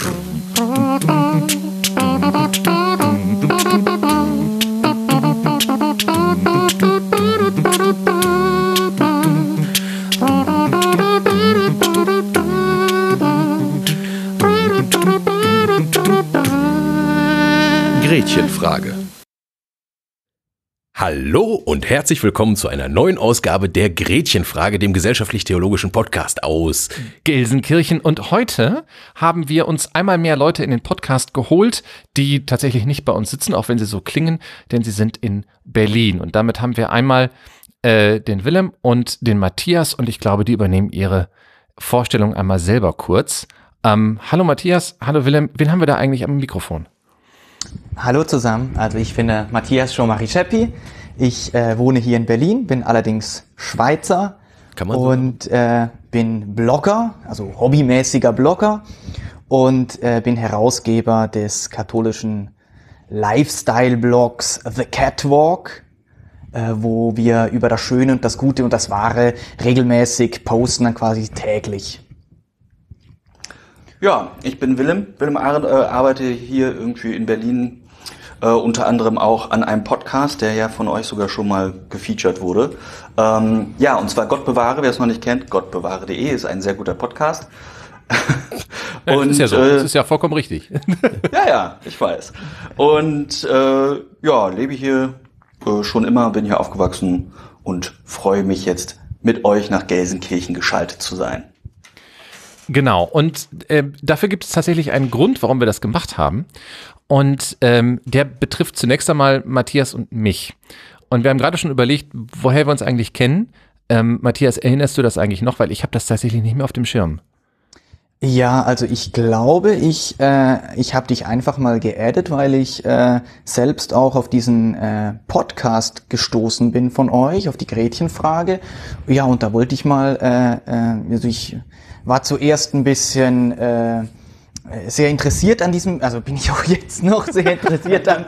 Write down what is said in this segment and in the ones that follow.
Mm-hmm. Herzlich willkommen zu einer neuen Ausgabe der Gretchenfrage, dem gesellschaftlich-theologischen Podcast aus Gelsenkirchen. Und heute haben wir uns einmal mehr Leute in den Podcast geholt, die tatsächlich nicht bei uns sitzen, auch wenn sie so klingen, denn sie sind in Berlin. Und damit haben wir einmal äh, den Willem und den Matthias und ich glaube, die übernehmen ihre Vorstellung einmal selber kurz. Ähm, hallo Matthias, hallo Willem, wen haben wir da eigentlich am Mikrofon? Hallo zusammen, also ich bin äh, Matthias Schomarischeppi. Ich äh, wohne hier in Berlin, bin allerdings Schweizer Kann man und äh, bin Blogger, also hobbymäßiger Blogger und äh, bin Herausgeber des katholischen Lifestyle-Blogs The Catwalk, äh, wo wir über das Schöne und das Gute und das Wahre regelmäßig posten, dann quasi täglich. Ja, ich bin Willem. Willem Arendt, äh, arbeite hier irgendwie in Berlin äh, unter anderem auch an einem Podcast, der ja von euch sogar schon mal gefeatured wurde. Ähm, ja, und zwar Gott bewahre, wer es noch nicht kennt, gottbewahre.de ist ein sehr guter Podcast. Ja, und, das ist ja so, äh, das ist ja vollkommen richtig. ja, ja, ich weiß. Und äh, ja, lebe hier äh, schon immer, bin hier aufgewachsen und freue mich jetzt mit euch nach Gelsenkirchen geschaltet zu sein. Genau, und äh, dafür gibt es tatsächlich einen Grund, warum wir das gemacht haben. Und ähm, der betrifft zunächst einmal Matthias und mich. Und wir haben gerade schon überlegt, woher wir uns eigentlich kennen. Ähm, Matthias, erinnerst du das eigentlich noch? Weil ich habe das tatsächlich nicht mehr auf dem Schirm. Ja, also ich glaube, ich, äh, ich habe dich einfach mal geaddet, weil ich äh, selbst auch auf diesen äh, Podcast gestoßen bin von euch, auf die Gretchenfrage. Ja, und da wollte ich mal, äh, äh, also ich war zuerst ein bisschen äh, sehr interessiert an diesem, also bin ich auch jetzt noch sehr interessiert am,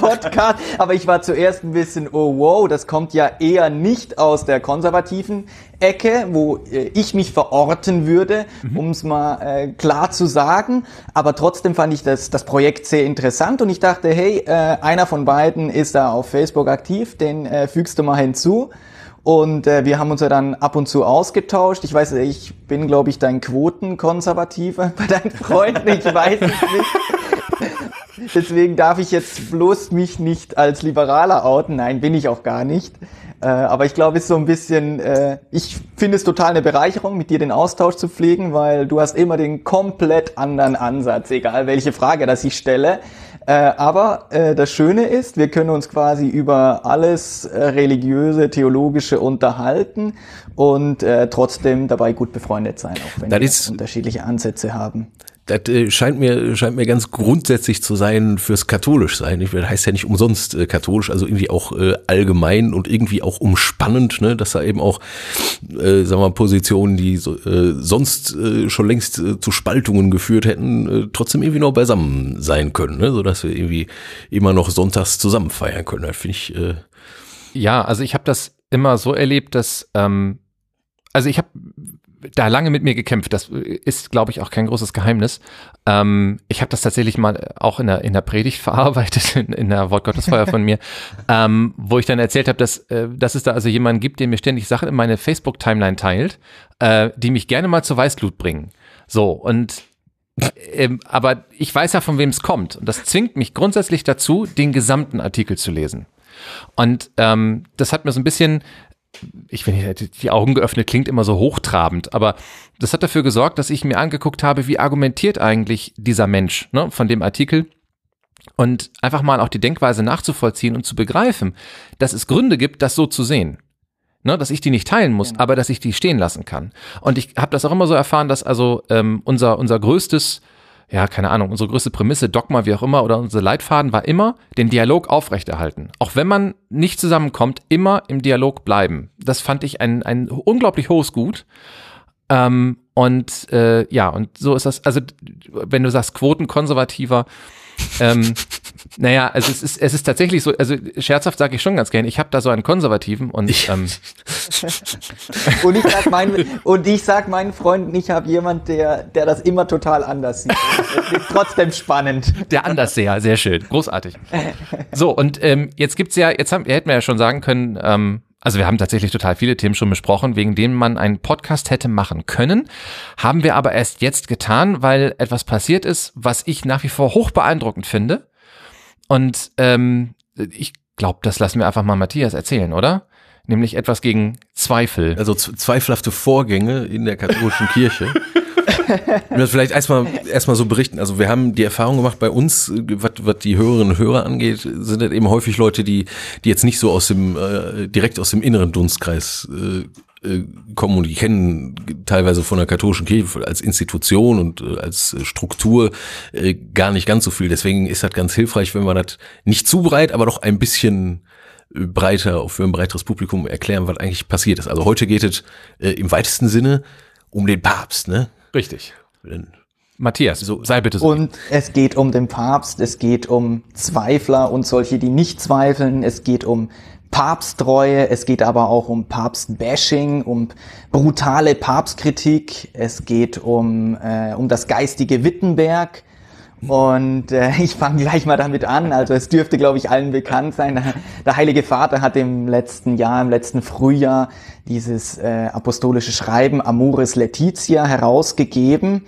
Podcast, aber ich war zuerst ein bisschen, oh wow, das kommt ja eher nicht aus der konservativen Ecke, wo äh, ich mich verorten würde, mhm. um es mal äh, klar zu sagen. Aber trotzdem fand ich das, das Projekt sehr interessant und ich dachte, hey, äh, einer von beiden ist da auf Facebook aktiv, den äh, fügst du mal hinzu. Und äh, wir haben uns ja dann ab und zu ausgetauscht. Ich weiß, ich bin, glaube ich, dein Quotenkonservativer bei deinen Freunden. Ich weiß es nicht. Deswegen darf ich jetzt bloß mich nicht als Liberaler outen. Nein, bin ich auch gar nicht. Äh, aber ich glaube, es ist so ein bisschen, äh, ich finde es total eine Bereicherung, mit dir den Austausch zu pflegen, weil du hast immer den komplett anderen Ansatz, egal welche Frage das ich stelle. Äh, aber äh, das Schöne ist, wir können uns quasi über alles äh, religiöse, theologische unterhalten und äh, trotzdem dabei gut befreundet sein, auch wenn das wir unterschiedliche Ansätze haben. Das äh, scheint mir scheint mir ganz grundsätzlich zu sein fürs katholisch sein. Ich, das heißt ja nicht umsonst äh, katholisch, also irgendwie auch äh, allgemein und irgendwie auch umspannend, ne, dass da eben auch, äh, sagen wir mal, Positionen, die so, äh, sonst äh, schon längst äh, zu Spaltungen geführt hätten, äh, trotzdem irgendwie noch beisammen sein können, ne, so dass wir irgendwie immer noch sonntags zusammen feiern können. Das finde ich. Äh, ja, also ich habe das immer so erlebt, dass ähm, also ich habe da lange mit mir gekämpft. Das ist, glaube ich, auch kein großes Geheimnis. Ähm, ich habe das tatsächlich mal auch in der, in der Predigt verarbeitet, in, in der Wortgottesfeuer von mir, ähm, wo ich dann erzählt habe, dass, äh, dass es da also jemanden gibt, der mir ständig Sachen in meine Facebook-Timeline teilt, äh, die mich gerne mal zur Weißglut bringen. So, und ähm, aber ich weiß ja, von wem es kommt. Und das zwingt mich grundsätzlich dazu, den gesamten Artikel zu lesen. Und ähm, das hat mir so ein bisschen ich finde, die Augen geöffnet klingt immer so hochtrabend, aber das hat dafür gesorgt, dass ich mir angeguckt habe, wie argumentiert eigentlich dieser Mensch ne, von dem Artikel und einfach mal auch die Denkweise nachzuvollziehen und zu begreifen, dass es Gründe gibt, das so zu sehen. Ne, dass ich die nicht teilen muss, genau. aber dass ich die stehen lassen kann. Und ich habe das auch immer so erfahren, dass also ähm, unser, unser größtes ja, keine Ahnung, unsere größte Prämisse, Dogma, wie auch immer, oder unsere Leitfaden war immer, den Dialog aufrechterhalten. Auch wenn man nicht zusammenkommt, immer im Dialog bleiben. Das fand ich ein, ein unglaublich hohes Gut. Ähm, Und äh, ja, und so ist das, also wenn du sagst Quotenkonservativer, ähm, naja, also es ist, es ist tatsächlich so, also scherzhaft sage ich schon ganz gerne, ich habe da so einen Konservativen und ähm, und ich sag meinen und ich sag meinen Freunden, ich habe jemand, der der das immer total anders sieht. Trotzdem spannend. Der Andersseher, sehr schön, großartig. So und ähm, jetzt gibt's ja, jetzt haben, hätten wir ja schon sagen können, ähm, also wir haben tatsächlich total viele Themen schon besprochen, wegen denen man einen Podcast hätte machen können. Haben wir aber erst jetzt getan, weil etwas passiert ist, was ich nach wie vor hoch beeindruckend finde. Und ähm, ich glaube, das lassen wir einfach mal Matthias erzählen, oder? Nämlich etwas gegen Zweifel. Also zweifelhafte Vorgänge in der katholischen Kirche. Will vielleicht erstmal erstmal so berichten. Also wir haben die Erfahrung gemacht bei uns, was, was die Hörerinnen und Hörer angeht, sind das eben häufig Leute, die die jetzt nicht so aus dem äh, direkt aus dem inneren Dunstkreis äh, äh kommen und die kennen teilweise von der katholischen Kirche als Institution und äh, als Struktur äh, gar nicht ganz so viel. Deswegen ist das ganz hilfreich, wenn man das nicht zu breit, aber doch ein bisschen breiter, für ein breiteres Publikum erklären, was eigentlich passiert ist. Also heute geht es im weitesten Sinne um den Papst, ne? Richtig. Matthias, so, sei bitte so. Und es geht um den Papst, es geht um Zweifler und solche, die nicht zweifeln, es geht um Papsttreue, es geht aber auch um Papstbashing, um brutale Papstkritik, es geht um, äh, um das geistige Wittenberg. Und äh, ich fange gleich mal damit an. Also es dürfte, glaube ich, allen bekannt sein. Der, Heilige Vater hat im letzten Jahr, im letzten Frühjahr dieses äh, apostolische Schreiben Amoris Laetitia herausgegeben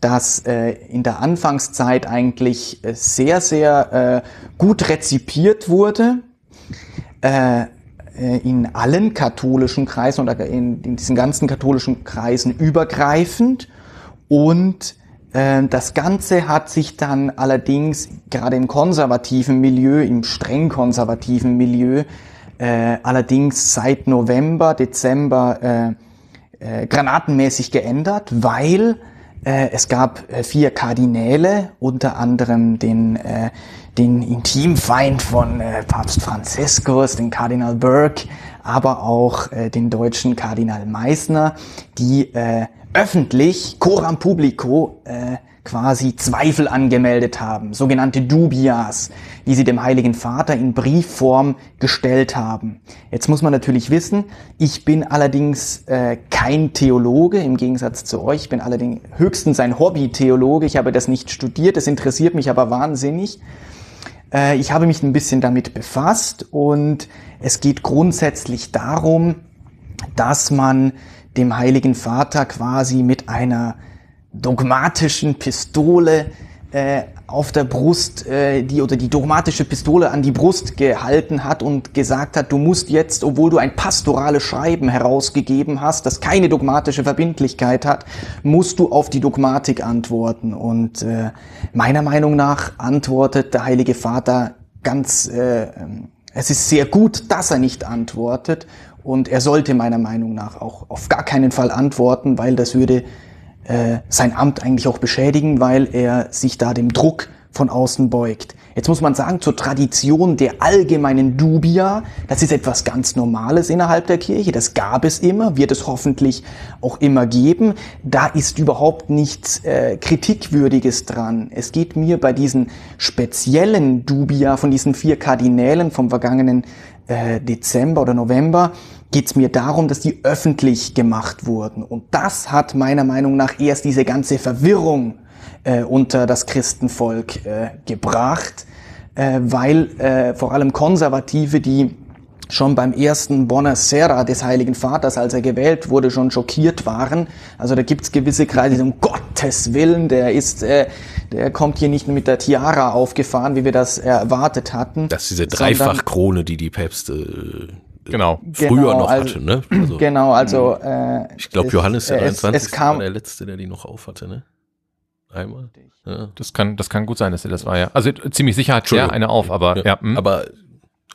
das äh, in der Anfangszeit eigentlich äh, sehr, sehr äh, gut rezipiert wurde. Äh, äh, in allen katholischen Kreisen oder in, in diesen ganzen katholischen Kreisen übergreifend. Und das Ganze hat sich dann allerdings gerade im konservativen Milieu, im streng konservativen Milieu, äh, allerdings seit November, Dezember äh, äh, granatenmäßig geändert, weil es gab vier Kardinäle, unter anderem den, den Intimfeind von Papst Franziskus, den Kardinal Burke, aber auch den deutschen Kardinal Meissner, die öffentlich, coram publico, äh, quasi Zweifel angemeldet haben, sogenannte Dubias, die sie dem Heiligen Vater in Briefform gestellt haben. Jetzt muss man natürlich wissen, ich bin allerdings äh, kein Theologe, im Gegensatz zu euch, ich bin allerdings höchstens ein Hobby-Theologe, ich habe das nicht studiert, das interessiert mich aber wahnsinnig. Äh, ich habe mich ein bisschen damit befasst und es geht grundsätzlich darum, dass man dem Heiligen Vater quasi mit einer dogmatischen Pistole äh, auf der Brust, äh, die oder die dogmatische Pistole an die Brust gehalten hat und gesagt hat, du musst jetzt, obwohl du ein pastorales Schreiben herausgegeben hast, das keine dogmatische Verbindlichkeit hat, musst du auf die Dogmatik antworten. Und äh, meiner Meinung nach antwortet der Heilige Vater ganz, äh, es ist sehr gut, dass er nicht antwortet. Und er sollte meiner Meinung nach auch auf gar keinen Fall antworten, weil das würde äh, sein Amt eigentlich auch beschädigen, weil er sich da dem Druck von außen beugt. Jetzt muss man sagen, zur Tradition der allgemeinen Dubia, das ist etwas ganz Normales innerhalb der Kirche, das gab es immer, wird es hoffentlich auch immer geben. Da ist überhaupt nichts äh, Kritikwürdiges dran. Es geht mir bei diesen speziellen Dubia von diesen vier Kardinälen vom vergangenen äh, Dezember oder November geht es mir darum, dass die öffentlich gemacht wurden. Und das hat meiner Meinung nach erst diese ganze Verwirrung äh, unter das Christenvolk äh, gebracht, äh, weil äh, vor allem Konservative, die schon beim ersten Bonner Serra des Heiligen Vaters, als er gewählt wurde, schon schockiert waren. Also da gibt's gewisse Kreise, die um Gottes Willen, der ist, äh, der kommt hier nicht mit der Tiara aufgefahren, wie wir das erwartet hatten. Das ist diese Dreifachkrone, die die Päpste genau. früher genau, noch also, hatte, ne? Also, genau, also äh, ich glaube Johannes der 23. Es, es kam, war der letzte, der die noch aufhatte, ne? Einmal. Ja. Das kann, das kann gut sein, dass er das war, ja. Also ziemlich sicher hat er eine auf, aber ja. ja aber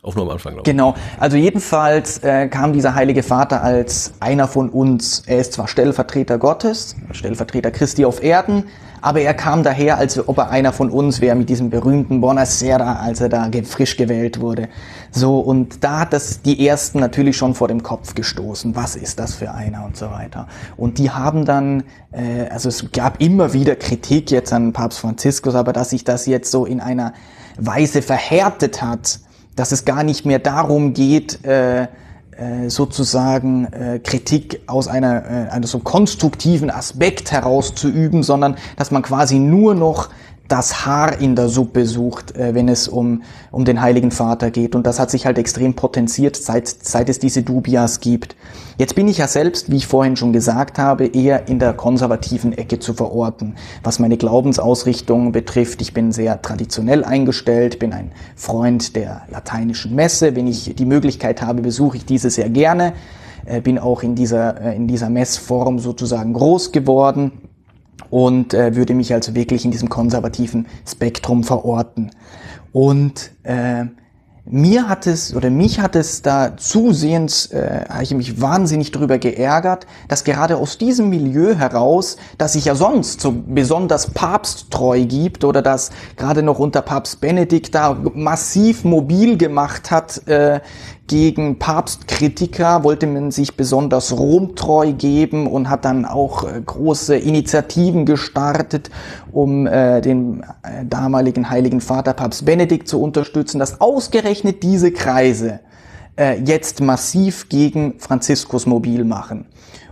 Auch nur am Anfang, glaube ich. Genau. Also jedenfalls äh, kam dieser Heilige Vater als einer von uns. Er ist zwar Stellvertreter Gottes, Stellvertreter Christi auf Erden, aber er kam daher, als ob er einer von uns wäre, mit diesem berühmten Bonacera, als er da frisch gewählt wurde. So, und da hat das die Ersten natürlich schon vor dem Kopf gestoßen. Was ist das für einer und so weiter. Und die haben dann, äh, also es gab immer wieder Kritik jetzt an Papst Franziskus, aber dass sich das jetzt so in einer Weise verhärtet hat, dass es gar nicht mehr darum geht, äh, äh, sozusagen äh, Kritik aus einer, einem so konstruktiven Aspekt herauszuüben, sondern dass man quasi nur noch das Haar in der Suppe sucht, äh, wenn es um, um den Heiligen Vater geht. Und das hat sich halt extrem potenziert, seit, seit es diese Dubias gibt. Jetzt bin ich ja selbst, wie ich vorhin schon gesagt habe, eher in der konservativen Ecke zu verorten. Was meine Glaubensausrichtung betrifft, ich bin sehr traditionell eingestellt, bin ein Freund der lateinischen Messe. Wenn ich die Möglichkeit habe, besuche ich diese sehr gerne. Äh, bin auch in dieser, äh, in dieser Messform sozusagen groß geworden und äh, würde mich also wirklich in diesem konservativen Spektrum verorten. Und äh, mir hat es oder mich hat es da zusehends, äh, habe ich mich wahnsinnig drüber geärgert, dass gerade aus diesem Milieu heraus, das sich ja sonst so besonders papsttreu gibt oder das gerade noch unter Papst Benedikt da massiv mobil gemacht hat äh, gegen Papstkritiker wollte man sich besonders romtreu geben und hat dann auch äh, große Initiativen gestartet, um äh, den äh, damaligen Heiligen Vater Papst Benedikt zu unterstützen, dass ausgerechnet diese Kreise äh, jetzt massiv gegen Franziskus mobil machen.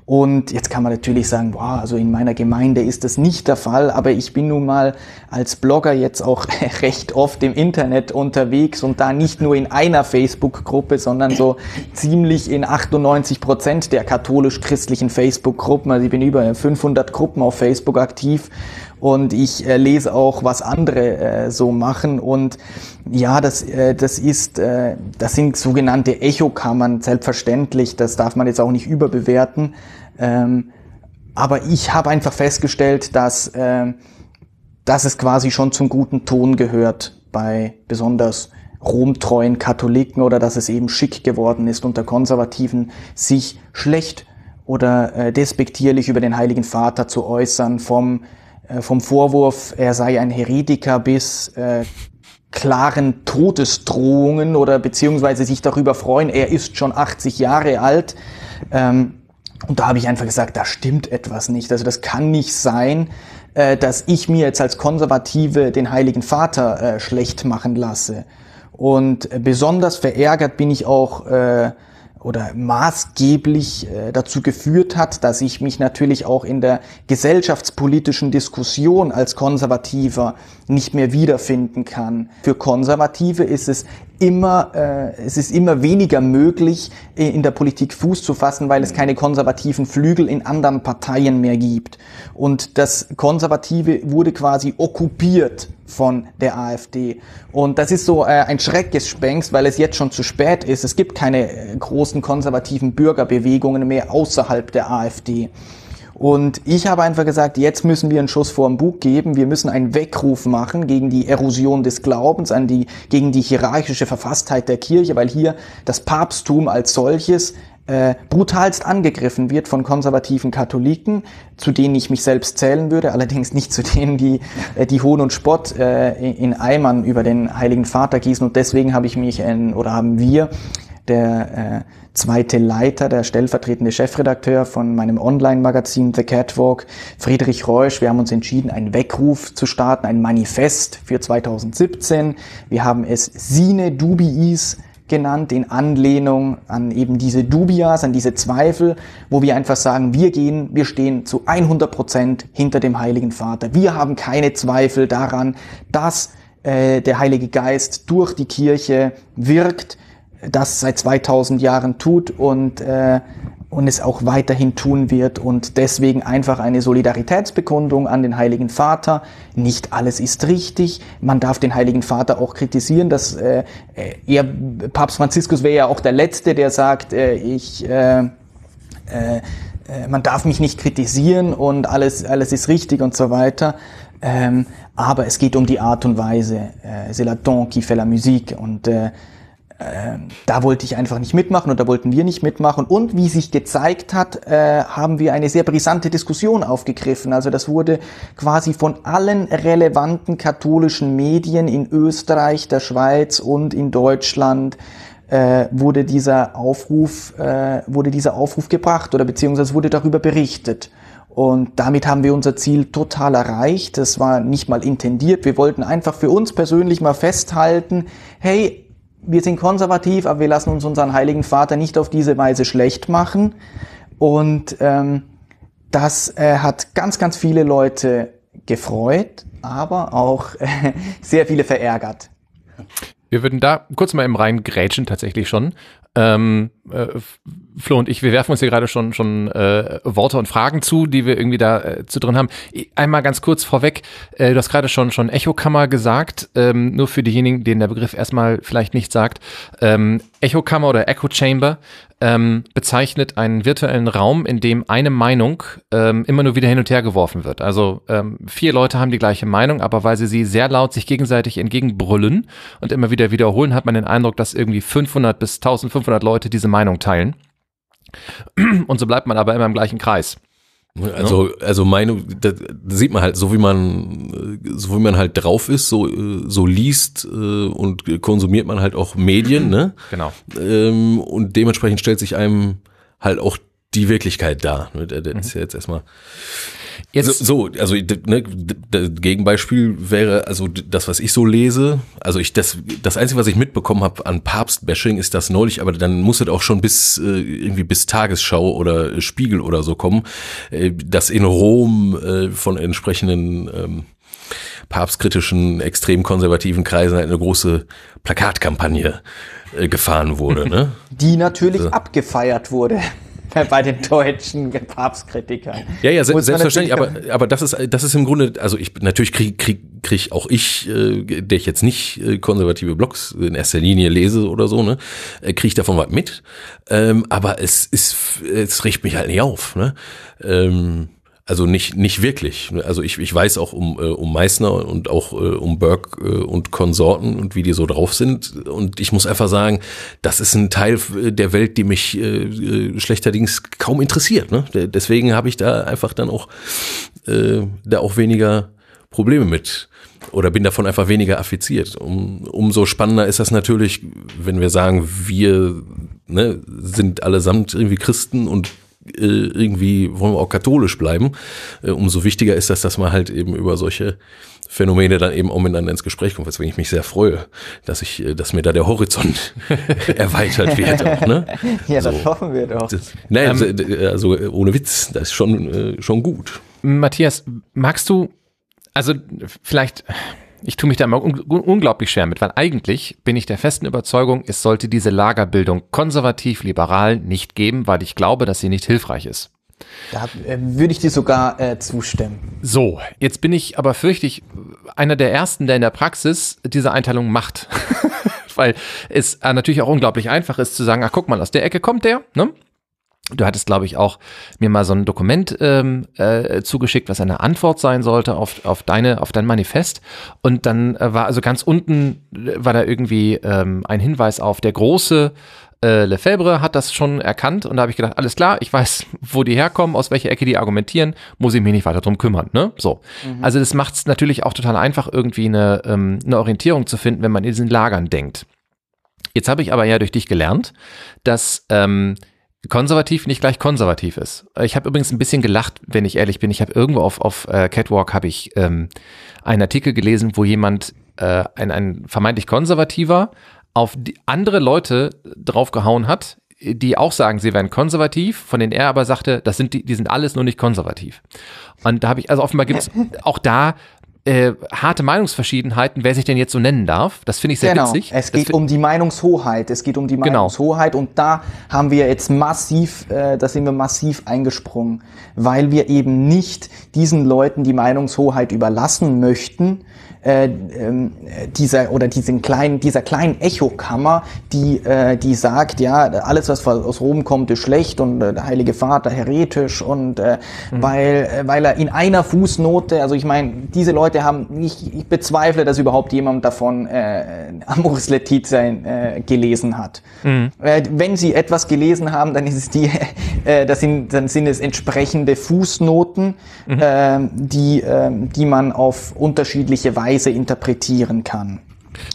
Und jetzt kann man natürlich sagen, boah, also in meiner Gemeinde ist das nicht der Fall, aber ich bin nun mal als Blogger jetzt auch recht oft im Internet unterwegs und da nicht nur in einer Facebook-Gruppe, sondern so ziemlich in 98 Prozent der katholisch-christlichen Facebook-Gruppen. Also ich bin über 500 Gruppen auf Facebook aktiv und ich äh, lese auch, was andere äh, so machen. Und ja, das, äh, das ist, äh, das sind sogenannte Echokammern, selbstverständlich, das darf man jetzt auch nicht überbewerten, ähm, aber ich habe einfach festgestellt, dass, äh, dass es quasi schon zum guten Ton gehört bei besonders romtreuen Katholiken oder dass es eben schick geworden ist unter Konservativen, sich schlecht oder äh, despektierlich über den Heiligen Vater zu äußern, vom, vom Vorwurf, er sei ein Heretiker bis äh, klaren Todesdrohungen oder beziehungsweise sich darüber freuen, er ist schon 80 Jahre alt. Ähm, und da habe ich einfach gesagt, da stimmt etwas nicht. Also das kann nicht sein, äh, dass ich mir jetzt als Konservative den Heiligen Vater äh, schlecht machen lasse. Und äh, besonders verärgert bin ich auch äh, oder maßgeblich äh, dazu geführt hat, dass ich mich natürlich auch in der gesellschaftspolitischen Diskussion als Konservativer nicht mehr wiederfinden kann. Für Konservative ist es immer, äh, es ist immer weniger möglich, in der Politik Fuß zu fassen, weil es keine konservativen Flügel in anderen Parteien mehr gibt. Und das Konservative wurde quasi okkupiert von der AfD. Und das ist so äh, ein Schreckgespenst, weil es jetzt schon zu spät ist. Es gibt keine äh, großen konservativen Bürgerbewegungen mehr außerhalb der AfD. Und ich habe einfach gesagt, jetzt müssen wir einen Schuss vor dem Bug geben. Wir müssen einen Weckruf machen gegen die Erosion des Glaubens, an die, gegen die hierarchische Verfasstheit der Kirche, weil hier das Papsttum als solches äh, brutalst angegriffen wird von konservativen Katholiken, zu denen ich mich selbst zählen würde, allerdings nicht zu denen, die äh, die Hohn und Spott äh, in Eimern über den Heiligen Vater gießen. Und deswegen habe ich mich äh, oder haben wir der äh, zweite Leiter, der stellvertretende Chefredakteur von meinem Online-Magazin The Catwalk, Friedrich Reusch. Wir haben uns entschieden, einen Weckruf zu starten, ein Manifest für 2017. Wir haben es Sine Dubiis genannt, in Anlehnung an eben diese Dubias, an diese Zweifel, wo wir einfach sagen, wir gehen, wir stehen zu 100 Prozent hinter dem Heiligen Vater. Wir haben keine Zweifel daran, dass äh, der Heilige Geist durch die Kirche wirkt, das seit 2000 Jahren tut und, äh, und es auch weiterhin tun wird und deswegen einfach eine Solidaritätsbekundung an den Heiligen Vater. Nicht alles ist richtig. Man darf den Heiligen Vater auch kritisieren, dass äh, er, Papst Franziskus wäre ja auch der Letzte, der sagt, äh, ich, äh, äh, man darf mich nicht kritisieren und alles, alles ist richtig und so weiter. Ähm, aber es geht um die Art und Weise. Äh, C'est la qui fait la musique und äh, äh, da wollte ich einfach nicht mitmachen und da wollten wir nicht mitmachen. Und wie sich gezeigt hat, äh, haben wir eine sehr brisante Diskussion aufgegriffen. Also das wurde quasi von allen relevanten katholischen Medien in Österreich, der Schweiz und in Deutschland äh, wurde dieser Aufruf äh, wurde dieser Aufruf gebracht oder beziehungsweise wurde darüber berichtet. Und damit haben wir unser Ziel total erreicht. Das war nicht mal intendiert. Wir wollten einfach für uns persönlich mal festhalten, hey, wir sind konservativ, aber wir lassen uns unseren Heiligen Vater nicht auf diese Weise schlecht machen. Und ähm, das äh, hat ganz, ganz viele Leute gefreut, aber auch äh, sehr viele verärgert. Wir würden da kurz mal im Rein grätschen tatsächlich schon. Ähm, äh, Flo und ich, wir werfen uns hier gerade schon schon äh, Worte und Fragen zu, die wir irgendwie da äh, zu drin haben. Einmal ganz kurz vorweg, äh, du hast gerade schon schon Echokammer gesagt, ähm, nur für diejenigen, denen der Begriff erstmal vielleicht nicht sagt. Ähm, Echokammer oder Echo Chamber ähm, bezeichnet einen virtuellen Raum, in dem eine Meinung ähm, immer nur wieder hin und her geworfen wird. Also ähm, vier Leute haben die gleiche Meinung, aber weil sie sie sehr laut sich gegenseitig entgegenbrüllen und immer wieder wiederholen, hat man den Eindruck, dass irgendwie 500 bis 1500 Leute diese Meinung teilen. Und so bleibt man aber immer im gleichen Kreis. Also, also meine, da sieht man halt, so wie man, so wie man halt drauf ist, so, so liest äh, und konsumiert man halt auch Medien, ne? Genau. Ähm, und dementsprechend stellt sich einem halt auch die Wirklichkeit dar. Ne? Das ist ja jetzt erstmal Jetzt so, so also ne, Gegenbeispiel wäre also das, was ich so lese. Also ich das das einzige, was ich mitbekommen habe an Papstbashing, ist das neulich, aber dann muss es auch schon bis äh, irgendwie bis Tagesschau oder Spiegel oder so kommen, äh, dass in Rom äh, von entsprechenden ähm, papstkritischen, extrem konservativen Kreisen eine große Plakatkampagne äh, gefahren wurde. Ne? Die natürlich also. abgefeiert wurde. bei den deutschen Papstkritikern. Ja, ja, se selbstverständlich, aber, aber das ist, das ist im Grunde, also ich, natürlich krieg, krieg, krieg auch ich, äh, der ich jetzt nicht äh, konservative Blogs in erster Linie lese oder so, ne, äh, kriege ich davon was mit. Ähm, aber es ist, es riecht mich halt nicht auf, ne. Ähm, also nicht, nicht wirklich. Also ich, ich weiß auch um, äh, um Meißner und auch äh, um Burke äh, und Konsorten und wie die so drauf sind. Und ich muss einfach sagen, das ist ein Teil der Welt, die mich äh, äh schlechterdings kaum interessiert. Ne? Deswegen habe ich da einfach dann auch, äh, da auch weniger Probleme mit oder bin davon einfach weniger affiziert. Um, umso spannender ist das natürlich, wenn wir sagen, wir ne, sind allesamt irgendwie Christen und äh, irgendwie wollen wir auch katholisch bleiben. Äh, umso wichtiger ist das, dass man halt eben über solche Phänomene dann eben auch miteinander ins Gespräch kommt, weswegen ich mich sehr freue, dass ich, äh, dass mir da der Horizont erweitert wird. Auch, ne? Ja, so. das hoffen wir doch. Das, naja, ähm, also, also ohne Witz, das ist schon, schon gut. Matthias, magst du, also vielleicht ich tue mich da immer un unglaublich schwer mit, weil eigentlich bin ich der festen Überzeugung, es sollte diese Lagerbildung konservativ-liberal nicht geben, weil ich glaube, dass sie nicht hilfreich ist. Da äh, würde ich dir sogar äh, zustimmen. So, jetzt bin ich aber fürchte ich einer der ersten, der in der Praxis diese Einteilung macht. weil es äh, natürlich auch unglaublich einfach ist zu sagen, ach guck mal, aus der Ecke kommt der, ne? Du hattest, glaube ich, auch mir mal so ein Dokument ähm, äh, zugeschickt, was eine Antwort sein sollte auf, auf, deine, auf dein Manifest. Und dann äh, war also ganz unten äh, war da irgendwie ähm, ein Hinweis auf der große äh, Lefebvre hat das schon erkannt und da habe ich gedacht, alles klar, ich weiß, wo die herkommen, aus welcher Ecke die argumentieren, muss ich mich nicht weiter drum kümmern. Ne? So. Mhm. Also das macht es natürlich auch total einfach, irgendwie eine, ähm, eine Orientierung zu finden, wenn man in diesen Lagern denkt. Jetzt habe ich aber ja durch dich gelernt, dass ähm, konservativ nicht gleich konservativ ist. Ich habe übrigens ein bisschen gelacht, wenn ich ehrlich bin. Ich habe irgendwo auf, auf äh, Catwalk habe ich ähm, einen Artikel gelesen, wo jemand, äh, ein, ein vermeintlich konservativer, auf andere Leute draufgehauen hat, die auch sagen, sie wären konservativ, von denen er aber sagte, das sind die, die sind alles nur nicht konservativ. Und da habe ich, also offenbar gibt es auch da äh, harte Meinungsverschiedenheiten, wer sich denn jetzt so nennen darf. Das finde ich sehr genau. witzig. Es geht um die Meinungshoheit. Es geht um die genau. Meinungshoheit genau. und da haben wir jetzt massiv, äh, da sind wir massiv eingesprungen, weil wir eben nicht diesen Leuten die Meinungshoheit überlassen möchten, äh, äh, dieser oder diesen kleinen, dieser kleinen Echokammer, die, äh, die sagt, ja, alles, was aus Rom kommt, ist schlecht und äh, der Heilige Vater heretisch und äh, mhm. weil, äh, weil er in einer Fußnote, also ich meine, diese Leute Leute haben, ich, ich bezweifle, dass überhaupt jemand davon äh, Amoris Letizia äh, gelesen hat. Mhm. Äh, wenn sie etwas gelesen haben, dann ist es die, äh, das sind, dann sind es entsprechende Fußnoten, mhm. äh, die, äh, die man auf unterschiedliche Weise interpretieren kann.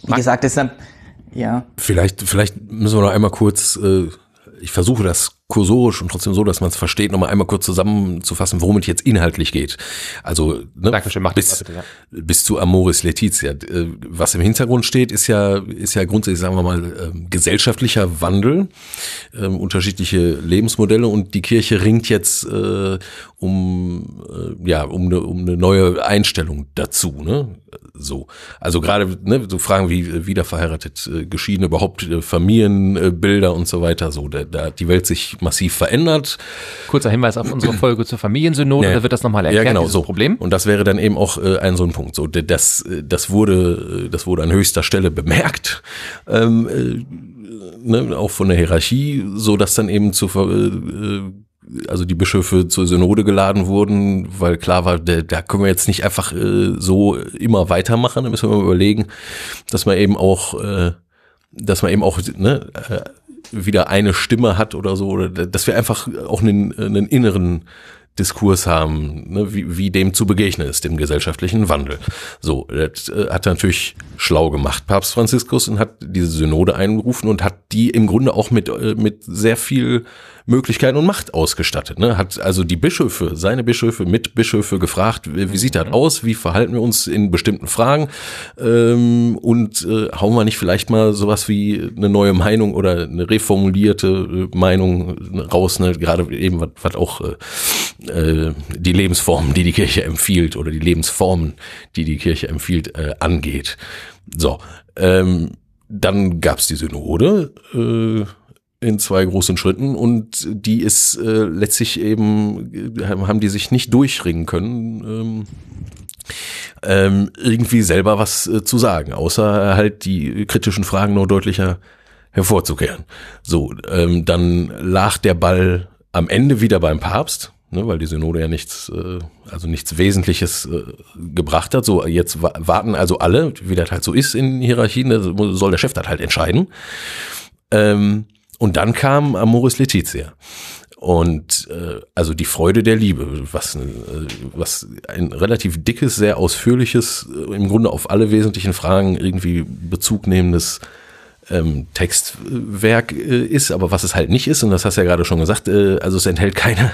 Wie gesagt, das ist dann, ja. Vielleicht, vielleicht müssen wir noch einmal kurz, äh, ich versuche das kursorisch und trotzdem so, dass man es versteht, nochmal einmal kurz zusammenzufassen, worum es jetzt inhaltlich geht. Also ne, Dankeschön, mach bis, bitte, ja. bis zu Amoris Letizia. Äh, was im Hintergrund steht, ist ja, ist ja grundsätzlich, sagen wir mal, ähm, gesellschaftlicher Wandel, ähm, unterschiedliche Lebensmodelle und die Kirche ringt jetzt äh, um, äh, ja, um eine, um eine neue Einstellung dazu. Ne? So, also gerade ne, so Fragen wie wiederverheiratet, äh, geschieden, überhaupt äh, Familienbilder und so weiter. So, da, da hat die Welt sich massiv verändert. Kurzer Hinweis auf unsere Folge zur Familiensynode, ja. da wird das nochmal erklärt, ja, genau, so. Problem. Und das wäre dann eben auch äh, ein so ein Punkt. So, das, äh, das wurde, äh, das wurde an höchster Stelle bemerkt. Ähm, äh, ne, auch von der Hierarchie, so dass dann eben zu äh, also die Bischöfe zur Synode geladen wurden, weil klar war, da, da können wir jetzt nicht einfach äh, so immer weitermachen, da müssen wir mal überlegen, dass man eben auch, äh, dass man eben auch ne, äh, wieder eine Stimme hat oder so, oder dass wir einfach auch einen, einen inneren Diskurs haben, ne, wie, wie dem zu begegnen ist, dem gesellschaftlichen Wandel. So, das äh, hat er natürlich schlau gemacht, Papst Franziskus, und hat diese Synode einberufen und hat die im Grunde auch mit, äh, mit sehr viel Möglichkeiten und Macht ausgestattet. Ne? Hat also die Bischöfe, seine Bischöfe, Mitbischöfe gefragt, wie, wie sieht das mhm. aus, wie verhalten wir uns in bestimmten Fragen ähm, und äh, hauen wir nicht vielleicht mal sowas wie eine neue Meinung oder eine reformulierte äh, Meinung raus, ne? gerade eben was, auch äh, äh, die Lebensformen, die die Kirche empfiehlt oder die Lebensformen, die die Kirche empfiehlt, äh, angeht. So, ähm, dann gab's die Synode, äh, in zwei großen Schritten und die ist äh, letztlich eben, äh, haben die sich nicht durchringen können, ähm, ähm, irgendwie selber was äh, zu sagen, außer halt die kritischen Fragen noch deutlicher hervorzukehren. So, ähm, dann lag der Ball am Ende wieder beim Papst, ne, weil die Synode ja nichts, äh, also nichts Wesentliches äh, gebracht hat. So, jetzt warten also alle, wie das halt so ist in Hierarchien, soll der Chef das halt entscheiden. Ähm, und dann kam Amoris Letizia. Und äh, also die Freude der Liebe, was, äh, was ein relativ dickes, sehr ausführliches, äh, im Grunde auf alle wesentlichen Fragen irgendwie bezugnehmendes ähm, Textwerk äh, ist, aber was es halt nicht ist, und das hast du ja gerade schon gesagt, äh, also es enthält keine,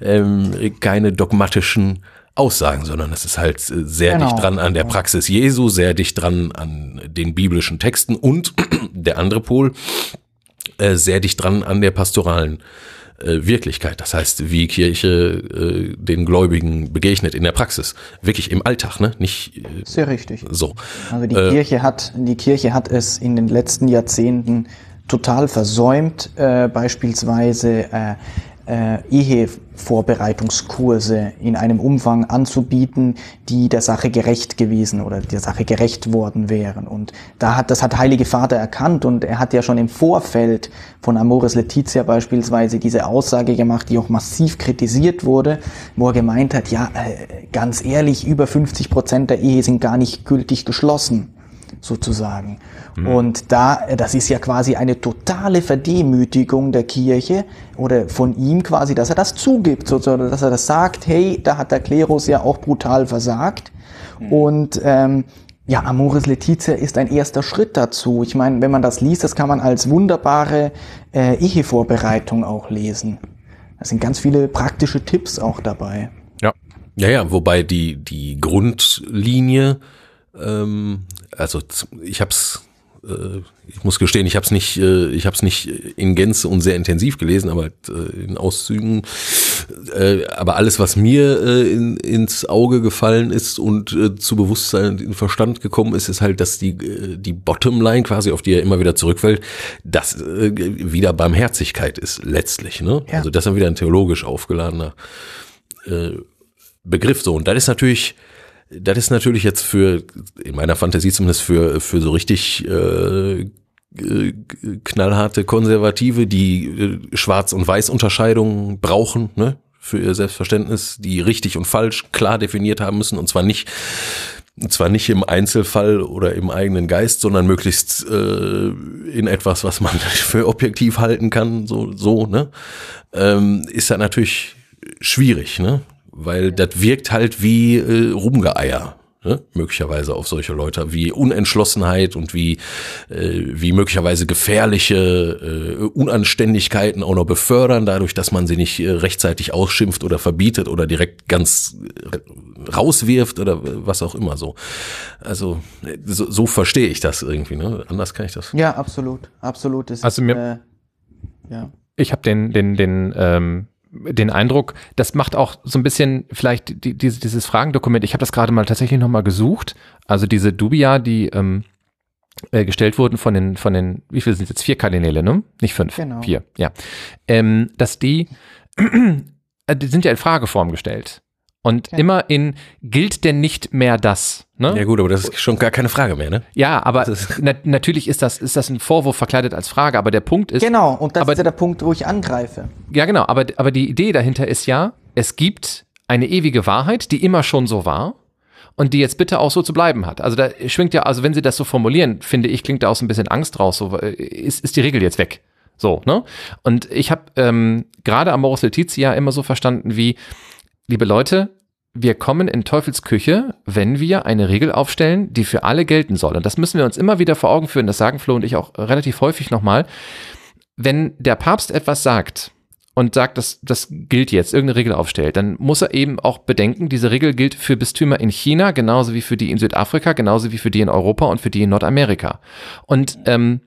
ähm, keine dogmatischen Aussagen, sondern es ist halt äh, sehr genau. dicht dran an der Praxis Jesu, sehr dicht dran an den biblischen Texten und der andere Pol, äh, sehr dicht dran an der pastoralen äh, Wirklichkeit. Das heißt, wie Kirche äh, den Gläubigen begegnet in der Praxis, wirklich im Alltag, ne? Nicht äh, sehr richtig. So. Also die äh, Kirche hat die Kirche hat es in den letzten Jahrzehnten total versäumt, äh, beispielsweise äh, äh, Ehevorbereitungskurse in einem Umfang anzubieten, die der Sache gerecht gewesen oder der Sache gerecht worden wären. Und da hat, das hat Heilige Vater erkannt und er hat ja schon im Vorfeld von Amoris Letizia beispielsweise diese Aussage gemacht, die auch massiv kritisiert wurde, wo er gemeint hat, ja, äh, ganz ehrlich, über 50 Prozent der Ehe sind gar nicht gültig geschlossen, sozusagen. Mhm. Und da, das ist ja quasi eine totale Verdemütigung der Kirche oder von ihm quasi, dass er das zugibt, sozusagen, dass er das sagt, hey, da hat der Klerus ja auch brutal versagt. Mhm. Und ähm, ja, Amoris Letizia ist ein erster Schritt dazu. Ich meine, wenn man das liest, das kann man als wunderbare äh, Ehevorbereitung auch lesen. Da sind ganz viele praktische Tipps auch dabei. Ja. Ja, ja, wobei die, die Grundlinie, ähm, also ich habe es äh, ich muss gestehen, ich habe es nicht, äh, ich habe es nicht in Gänze und sehr intensiv gelesen, aber äh, in Auszügen. Äh, aber alles, was mir äh, in, ins Auge gefallen ist und äh, zu Bewusstsein in Verstand gekommen ist, ist halt, dass die äh, die Bottomline quasi, auf die er immer wieder zurückfällt, dass äh, wieder Barmherzigkeit ist letztlich. Ne? Ja. Also das ist wieder ein theologisch aufgeladener äh, Begriff. So und das ist natürlich das ist natürlich jetzt für, in meiner Fantasie zumindest für, für so richtig äh, äh knallharte Konservative, die äh, Schwarz- und Weiß-Unterscheidungen brauchen, ne? für ihr Selbstverständnis, die richtig und falsch klar definiert haben müssen und zwar nicht zwar nicht im Einzelfall oder im eigenen Geist, sondern möglichst äh, in etwas, was man für objektiv halten kann, so, so ne, ähm, ist das natürlich schwierig, ne? Weil das wirkt halt wie äh, Rumgeeier ne? möglicherweise auf solche Leute, wie Unentschlossenheit und wie, äh, wie möglicherweise gefährliche äh, Unanständigkeiten auch noch befördern, dadurch, dass man sie nicht äh, rechtzeitig ausschimpft oder verbietet oder direkt ganz äh, rauswirft oder was auch immer so. Also so, so verstehe ich das irgendwie, ne? Anders kann ich das. Ja, absolut, absolut. Das also ist, mir, äh, ja. Ich habe den, den, den ähm, den Eindruck, das macht auch so ein bisschen vielleicht die, diese, dieses Fragendokument. Ich habe das gerade mal tatsächlich nochmal gesucht. Also diese Dubia, die ähm, äh, gestellt wurden von den, von den, wie viel sind jetzt? Vier Kardinäle, ne? Nicht fünf. Genau. Vier, ja. Ähm, dass die, äh, die sind ja in Frageform gestellt. Und Ja. immer in, gilt denn nicht mehr das? Ne? Ja gut, aber das ist schon gar keine Frage mehr, ne? Ja, aber Das ist- na, natürlich ist das, ist das ein Vorwurf verkleidet als Frage, aber der Punkt ist, Genau, und das aber- ist ja der Punkt, wo ich angreife. Ja, genau, aber, aber die Idee dahinter ist ja, es gibt eine ewige Wahrheit, die immer schon so war und die jetzt bitte auch so zu bleiben hat. Also da schwingt ja, also wenn Sie das so formulieren, finde ich, klingt da auch so ein bisschen Angst raus, so äh, ist, ist die Regel jetzt weg. So, ne? Und ich habe ähm, gerade Amoris Laetitia immer so verstanden wie, liebe Leute, wir kommen in Teufels Küche, wenn wir eine Regel aufstellen, die für alle gelten soll. Und das müssen wir uns immer wieder vor Augen führen. Das sagen Flo und ich auch relativ häufig nochmal. Wenn der Papst etwas sagt und sagt, dass das gilt jetzt, irgendeine Regel aufstellt, dann muss er eben auch bedenken, diese Regel gilt für Bistümer in China, genauso wie für die in Südafrika, genauso wie für die in Europa und für die in Nordamerika. Und ähm,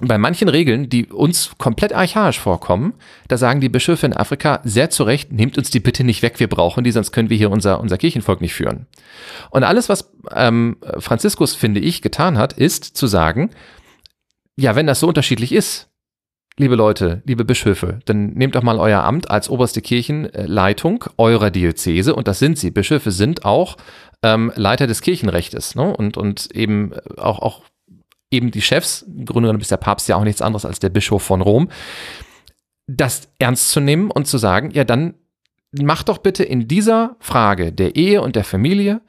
bei manchen Regeln, die uns komplett archaisch vorkommen, da sagen die Bischöfe in Afrika sehr zu Recht, nehmt uns die bitte nicht weg, wir brauchen die, sonst können wir hier unser, unser Kirchenvolk nicht führen. Und alles, was ähm, Franziskus, finde ich, getan hat, ist zu sagen, ja, wenn das so unterschiedlich ist, liebe Leute, liebe Bischöfe, dann nehmt doch mal euer Amt als oberste Kirchenleitung eurer Diözese und das sind sie. Bischöfe sind auch ähm, Leiter des Kirchenrechtes ne? und, und eben auch, auch eben die Chefs, im Grunde genommen ist der Papst ja auch nichts anderes als der Bischof von Rom, das ernst zu nehmen und zu sagen, ja, dann macht doch bitte in dieser Frage der Ehe und der Familie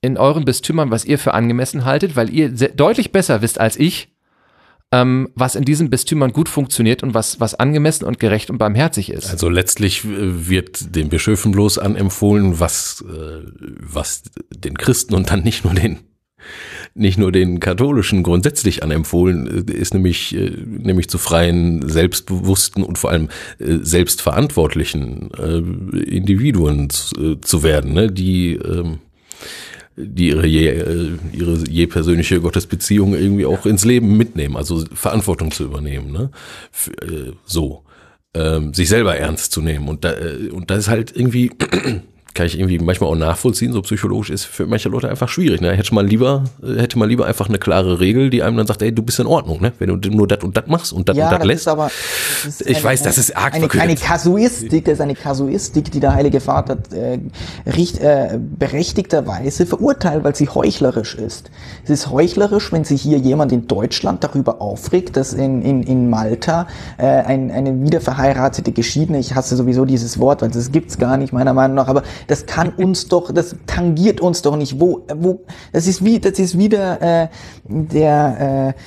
in euren Bistümern, was ihr für angemessen haltet, weil ihr deutlich besser wisst als ich, ähm, was in diesen Bistümern gut funktioniert und was, was angemessen und gerecht und barmherzig ist. Also letztlich äh, wird den Bischöfen bloß anempfohlen, was, äh, was den Christen und dann nicht nur den nicht nur den katholischen grundsätzlich anempfohlen, äh, ist nämlich, äh, nämlich zu freien, selbstbewussten und vor allem äh, selbstverantwortlichen Individuen zu, werden, ne? die, ähm, die ihre je, ihre je persönliche Gottesbeziehung irgendwie auch ins Leben mitnehmen, also Verantwortung zu übernehmen, ne? So. Ähm, sich selber ernst zu nehmen. Und da, und das ist halt irgendwie, kann ich irgendwie manchmal auch nachvollziehen, so psychologisch ist für manche Leute einfach schwierig. Ne? Hätte man lieber, äh, hätte man lieber einfach eine klare Regel, die einem dann sagt, ey, du bist in Ordnung, ne? Wenn du nur das und das machst und das ja, und das lässt. aber. das ist Ich weiß, das ist arg eine, eine Kasuistik, das ist eine Kasuistik, die der Heilige Vater äh, richt, äh, berechtigterweise verurteilt, weil sie heuchlerisch ist. Es ist heuchlerisch, wenn sich hier jemand in Deutschland darüber aufregt, dass in, in, in Malta äh, ein, eine wiederverheiratete Geschiedene, ich hasse sowieso dieses Wort, weil das gibt's gar nicht meiner Meinung nach, aber das kann uns doch, das tangiert uns doch nicht. Wo, wo, das ist wie, das ist wieder äh, der äh,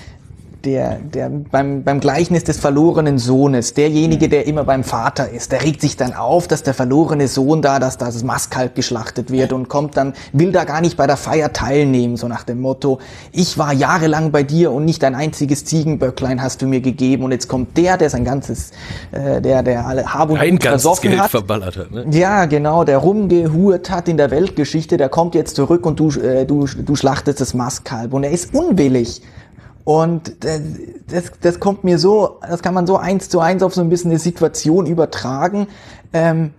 der, der beim, beim Gleichnis des verlorenen Sohnes, derjenige, der immer beim Vater ist, der regt sich dann auf, dass der verlorene Sohn da, dass das Mastkalb geschlachtet wird und kommt dann, will da gar nicht bei der Feier teilnehmen, so nach dem Motto, ich war jahrelang bei dir und nicht ein einziges Ziegenböcklein hast du mir gegeben und jetzt kommt der, der sein ganzes, äh, der, der alle Hab und ein ganzes Geld hat. verballert hat. Ne? Ja, genau, der rumgehurt hat in der Weltgeschichte, der kommt jetzt zurück und du, äh, du, du schlachtest das Mastkalb und er ist unwillig. Und das, das kommt mir so, das kann man so eins zu eins auf so ein bisschen eine Situation übertragen, ähm,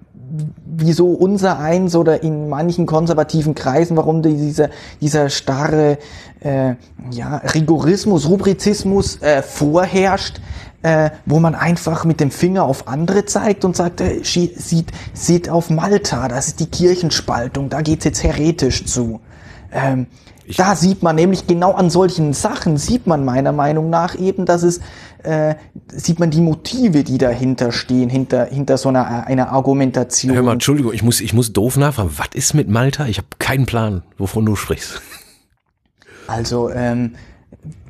wieso unser eins oder in manchen konservativen Kreisen, warum die- dieser, dieser starre äh, ja, Rigorismus, Rubrizismus äh, vorherrscht, äh, wo man einfach mit dem Finger auf andere zeigt und sagt, äh, sieht, sieht auf Malta, das ist die Kirchenspaltung, da geht's jetzt heretisch zu. Ähm, da sieht man nämlich genau an solchen Sachen, sieht man meiner Meinung nach eben, dass es, äh, sieht man die Motive, die dahinter stehen, hinter, hinter so einer, einer Argumentation. Hör mal, Entschuldigung, ich muss, ich muss doof nachfragen. Was ist mit Malta? Ich habe keinen Plan, wovon du sprichst. Also ähm,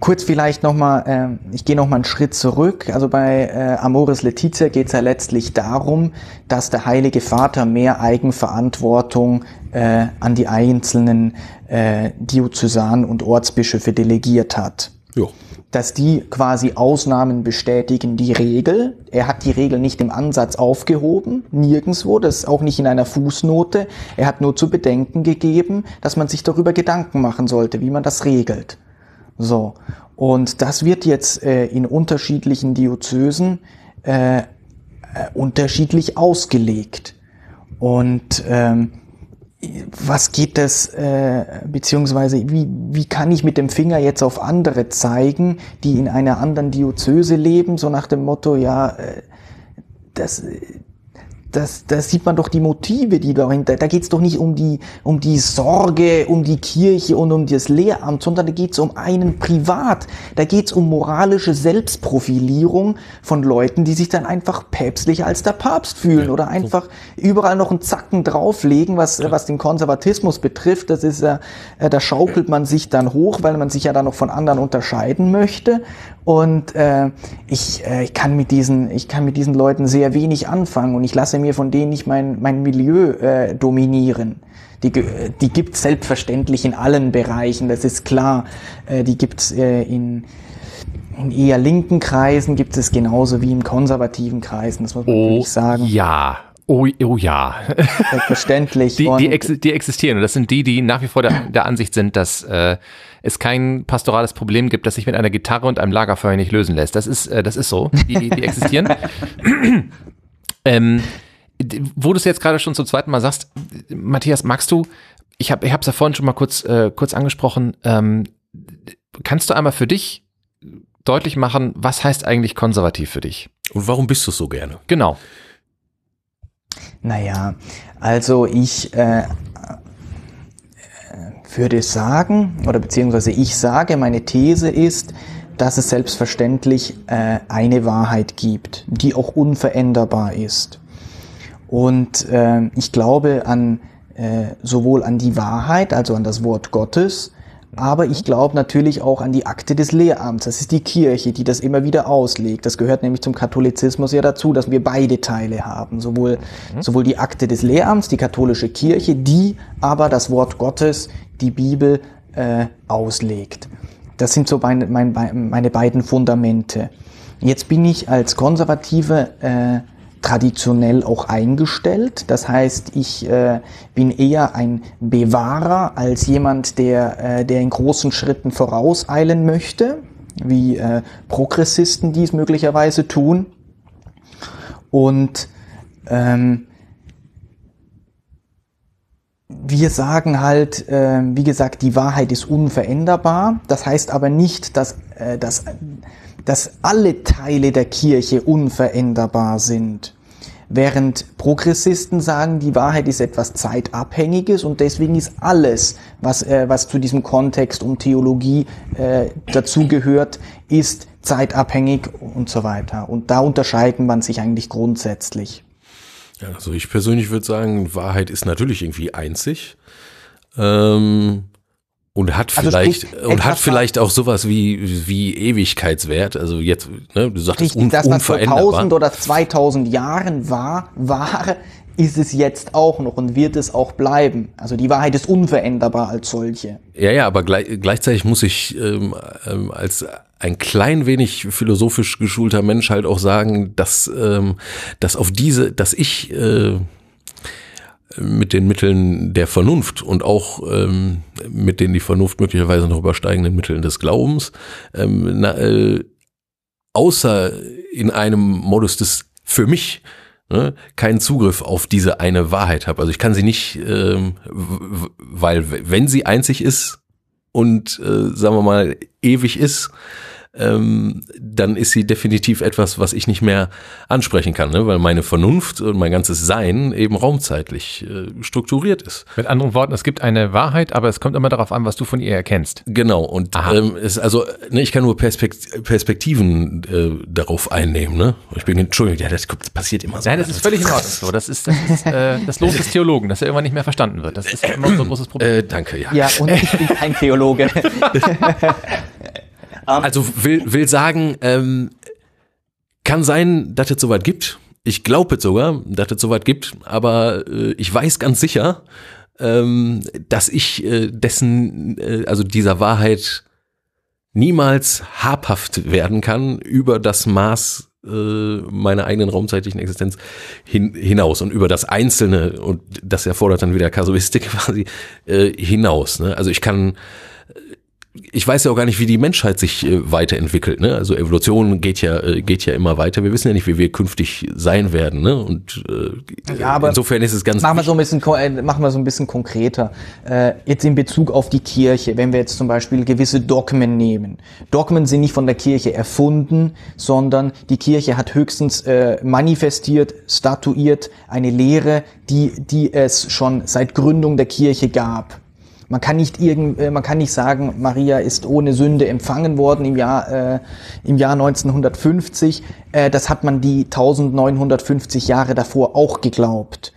kurz vielleicht nochmal, äh, ich gehe nochmal einen Schritt zurück. Also bei äh, Amoris Letizia geht es ja letztlich darum, dass der Heilige Vater mehr Eigenverantwortung äh, an die einzelnen äh, Diözesanen und Ortsbischöfe delegiert hat. Jo. Dass die quasi Ausnahmen bestätigen die Regel. Er hat die Regel nicht im Ansatz aufgehoben, nirgendswo, das ist auch nicht in einer Fußnote. Er hat nur zu bedenken gegeben, dass man sich darüber Gedanken machen sollte, wie man das regelt. So. Und das wird jetzt äh, in unterschiedlichen Diözesen äh, äh, unterschiedlich ausgelegt. Und ähm, was geht das, äh, beziehungsweise wie, wie kann ich mit dem Finger jetzt auf andere zeigen, die in einer anderen Diözese leben, so nach dem Motto, ja, äh, das, das, das sieht man doch die Motive, die dahinter. Da geht es doch nicht um die, um die Sorge, um die Kirche und um das Lehramt, sondern da geht es um einen privat. Da geht es um moralische Selbstprofilierung von Leuten, die sich dann einfach päpstlicher als der Papst fühlen ja, oder einfach so. überall noch einen Zacken drauflegen, was, ja. was den Konservatismus betrifft. Das ist ja, äh, da schaukelt man sich dann hoch, weil man sich ja dann noch von anderen unterscheiden möchte. Und äh, ich, äh, ich, kann mit diesen, ich kann mit diesen Leuten sehr wenig anfangen und ich lasse mir von denen nicht mein, mein Milieu äh, dominieren. Die, die gibt es selbstverständlich in allen Bereichen, das ist klar. Äh, die gibt es äh, in, in eher linken Kreisen, gibt es genauso wie in konservativen Kreisen, das muss man oh, wirklich sagen. Ja, Oh, oh ja. Selbstverständlich. die, die, ex die existieren und das sind die, die nach wie vor der, der Ansicht sind, dass äh, es kein pastorales Problem gibt, das sich mit einer Gitarre und einem Lagerfeuer nicht lösen lässt. Das ist, äh, das ist so. Die, die existieren. ähm, wo du es jetzt gerade schon zum zweiten Mal sagst, Matthias, magst du, ich habe ich es ja vorhin schon mal kurz, äh, kurz angesprochen, ähm, kannst du einmal für dich deutlich machen, was heißt eigentlich konservativ für dich? Und warum bist du so gerne? Genau. Naja, also ich äh, würde sagen, oder beziehungsweise ich sage, meine These ist, dass es selbstverständlich äh, eine Wahrheit gibt, die auch unveränderbar ist. Und äh, ich glaube an äh, sowohl an die Wahrheit, also an das Wort Gottes, aber ich glaube natürlich auch an die Akte des Lehramts. Das ist die Kirche, die das immer wieder auslegt. Das gehört nämlich zum Katholizismus ja dazu, dass wir beide Teile haben. Sowohl, mhm. sowohl die Akte des Lehramts, die katholische Kirche, die aber das Wort Gottes, die Bibel, äh, auslegt. Das sind so meine, meine, meine beiden Fundamente. Jetzt bin ich als Konservative äh, traditionell auch eingestellt. Das heißt, ich äh, bin eher ein Bewahrer als jemand, der, äh, der in großen Schritten vorauseilen möchte, wie äh, Progressisten dies möglicherweise tun. Und ähm, wir sagen halt, äh, wie gesagt, die Wahrheit ist unveränderbar. Das heißt aber nicht, dass, äh, dass dass alle Teile der Kirche unveränderbar sind. Während Progressisten sagen, die Wahrheit ist etwas zeitabhängiges und deswegen ist alles, was, äh, was zu diesem Kontext um Theologie äh, dazugehört, ist zeitabhängig und so weiter. Und da unterscheiden man sich eigentlich grundsätzlich. Ja, also ich persönlich würde sagen, Wahrheit ist natürlich irgendwie einzig. Ähm, und hat also vielleicht und hat vielleicht auch sowas wie wie Ewigkeitswert. Also jetzt, ne, du sagst un, das was vor 1000 oder 2000 Jahren war, war, ist es jetzt auch noch und wird es auch bleiben. Also die Wahrheit ist unveränderbar als solche. Ja, ja, aber gleich, gleichzeitig muss ich ähm, ähm, als ein klein wenig philosophisch geschulter Mensch halt auch sagen, dass ähm, dass auf diese, dass ich äh, mit den Mitteln der Vernunft und auch ähm, mit den die Vernunft möglicherweise noch übersteigenden Mitteln des Glaubens, ähm, na, äh, außer in einem Modus des für mich ne, keinen Zugriff auf diese eine Wahrheit habe. Also ich kann sie nicht, ähm, weil wenn sie einzig ist und äh, sagen wir mal ewig ist, ähm, dann ist sie definitiv etwas, was ich nicht mehr ansprechen kann, ne? weil meine Vernunft und mein ganzes Sein eben raumzeitlich äh, strukturiert ist. Mit anderen Worten, es gibt eine Wahrheit, aber es kommt immer darauf an, was du von ihr erkennst. Genau, und ähm, es, also ne, ich kann nur Perspekt Perspektiven äh, darauf einnehmen. Ne? Ich bin, Entschuldigung, ja, das passiert immer so. Nein, das ist völlig in Ordnung so. Das ist das, ist, äh, das Los des Theologen, dass er irgendwann nicht mehr verstanden wird. Das ist immer so ein großes Problem. Äh, danke, ja. Ja, und ich bin kein Theologe. Also will, will sagen, ähm, kann sein, dass es soweit gibt. Ich glaube sogar, dass es soweit gibt, aber äh, ich weiß ganz sicher, ähm, dass ich äh, dessen, äh, also dieser Wahrheit niemals habhaft werden kann über das Maß äh, meiner eigenen raumzeitlichen Existenz hin, hinaus und über das Einzelne und das erfordert dann wieder Kasuistik quasi äh, hinaus. Ne? Also ich kann ich weiß ja auch gar nicht, wie die Menschheit sich äh, weiterentwickelt. Ne? Also Evolution geht ja äh, geht ja immer weiter. Wir wissen ja nicht, wie wir künftig sein werden. Ne? Und äh, Ja, aber insofern ist es ganz Machen wir so ein bisschen, äh, machen wir so ein bisschen konkreter. Äh, jetzt in Bezug auf die Kirche, wenn wir jetzt zum Beispiel gewisse Dogmen nehmen. Dogmen sind nicht von der Kirche erfunden, sondern die Kirche hat höchstens äh, manifestiert, statuiert eine Lehre, die, die es schon seit Gründung der Kirche gab. Man kann nicht irgend, äh, man kann nicht sagen, Maria ist ohne Sünde empfangen worden im Jahr, äh, im Jahr 1950. Äh, das hat man die 1950 Jahre davor auch geglaubt.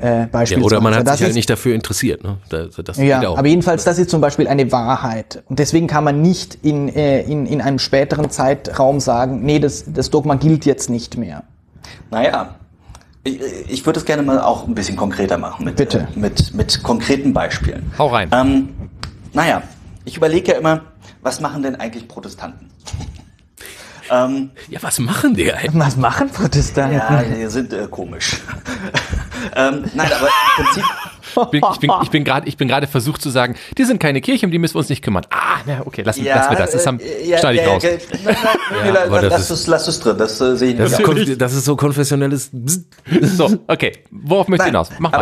Äh, ja, beispielsweise. oder man hat das sich halt ist, nicht dafür interessiert. Ne? Das, das ja, aber jedenfalls, das ist zum Beispiel eine Wahrheit. Und deswegen kann man nicht in, äh, in, in einem späteren Zeitraum sagen, nee, das, das Dogma gilt jetzt nicht mehr. Naja, ich, ich würde es gerne mal auch ein bisschen konkreter machen mit, Bitte. Äh, mit, mit konkreten Beispielen. Hau rein. Ähm, naja, ich überlege ja immer, was machen denn eigentlich Protestanten? ähm, ja, was machen die eigentlich? Was machen Protestanten? ja, die sind äh, komisch. ähm, nein, aber im Prinzip, bin, ich bin, ich bin gerade, ich bin gerade versucht zu sagen, die sind keine Kirche, um die müssen wir uns nicht kümmern. Ah, na, okay, lassen, ja, lassen wir das. Das haben, äh, ja, schneide ich ja, raus. Nee, Ja, aber das lass, ist- es, lass es drin, das äh, sehe ich Das nicht. das ist so konfessionelles. So, okay. Worauf möchtest du Nein, hinaus? Mach mal.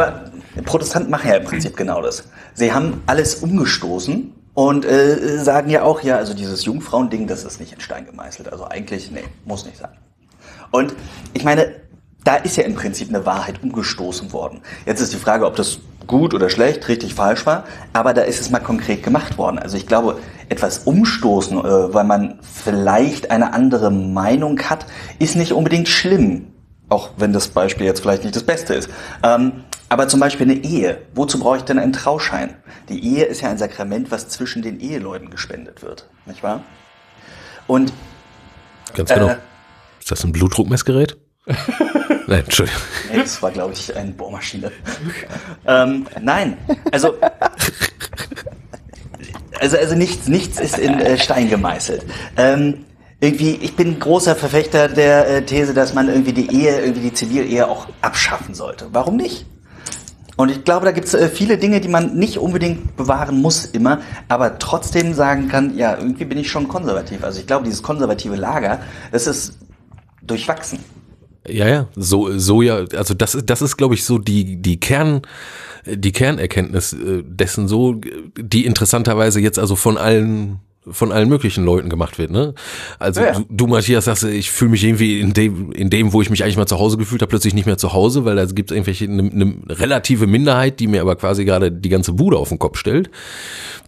aber Protestanten machen ja im Prinzip genau das. Sie haben alles umgestoßen und äh, sagen ja auch, ja, also dieses Jungfrauending, das ist nicht in Stein gemeißelt. Also eigentlich, nee, muss nicht sein. Und ich meine, da ist ja im Prinzip eine Wahrheit umgestoßen worden. Jetzt ist die Frage, ob das gut oder schlecht, richtig, falsch war, aber da ist es mal konkret gemacht worden. Also ich glaube, etwas umstoßen, äh, weil man vielleicht eine andere Meinung hat, ist nicht unbedingt schlimm. Auch wenn das Beispiel jetzt vielleicht nicht das Beste ist. Ähm, aber zum Beispiel eine Ehe. Wozu brauche ich denn einen Trauschein? Die Ehe ist ja ein Sakrament, was zwischen den Eheleuten gespendet wird. Nicht wahr? Und Ganz genau. Äh. ist das ein Blutdruckmessgerät? Nein, Entschuldigung. Nee, das war, glaube ich, eine Bohrmaschine. ähm, nein, also, also, also nichts, nichts ist in äh, Stein gemeißelt. Ähm, irgendwie, ich bin großer Verfechter der äh, These, dass man irgendwie die Ehe, irgendwie die Zivilehe auch abschaffen sollte. Warum nicht? Und ich glaube, da gibt es äh, viele Dinge, die man nicht unbedingt bewahren muss immer, aber trotzdem sagen kann, ja, irgendwie bin ich schon konservativ. Also ich glaube, dieses konservative Lager, das ist durchwachsen. Ja, ja, so, so ja, also das, das ist, glaube ich, so die, die Kern, die Kernerkenntnis äh, dessen so, die interessanterweise jetzt also von allen, von allen möglichen Leuten gemacht wird, ne? Also ja. Du, du, Matthias, sagst, ich fühle mich irgendwie in dem, in dem, wo ich mich eigentlich mal zu Hause gefühlt habe, plötzlich nicht mehr zu Hause, weil da gibt es irgendwelche, eine ne relative Minderheit, die mir aber quasi gerade die ganze Bude auf den Kopf stellt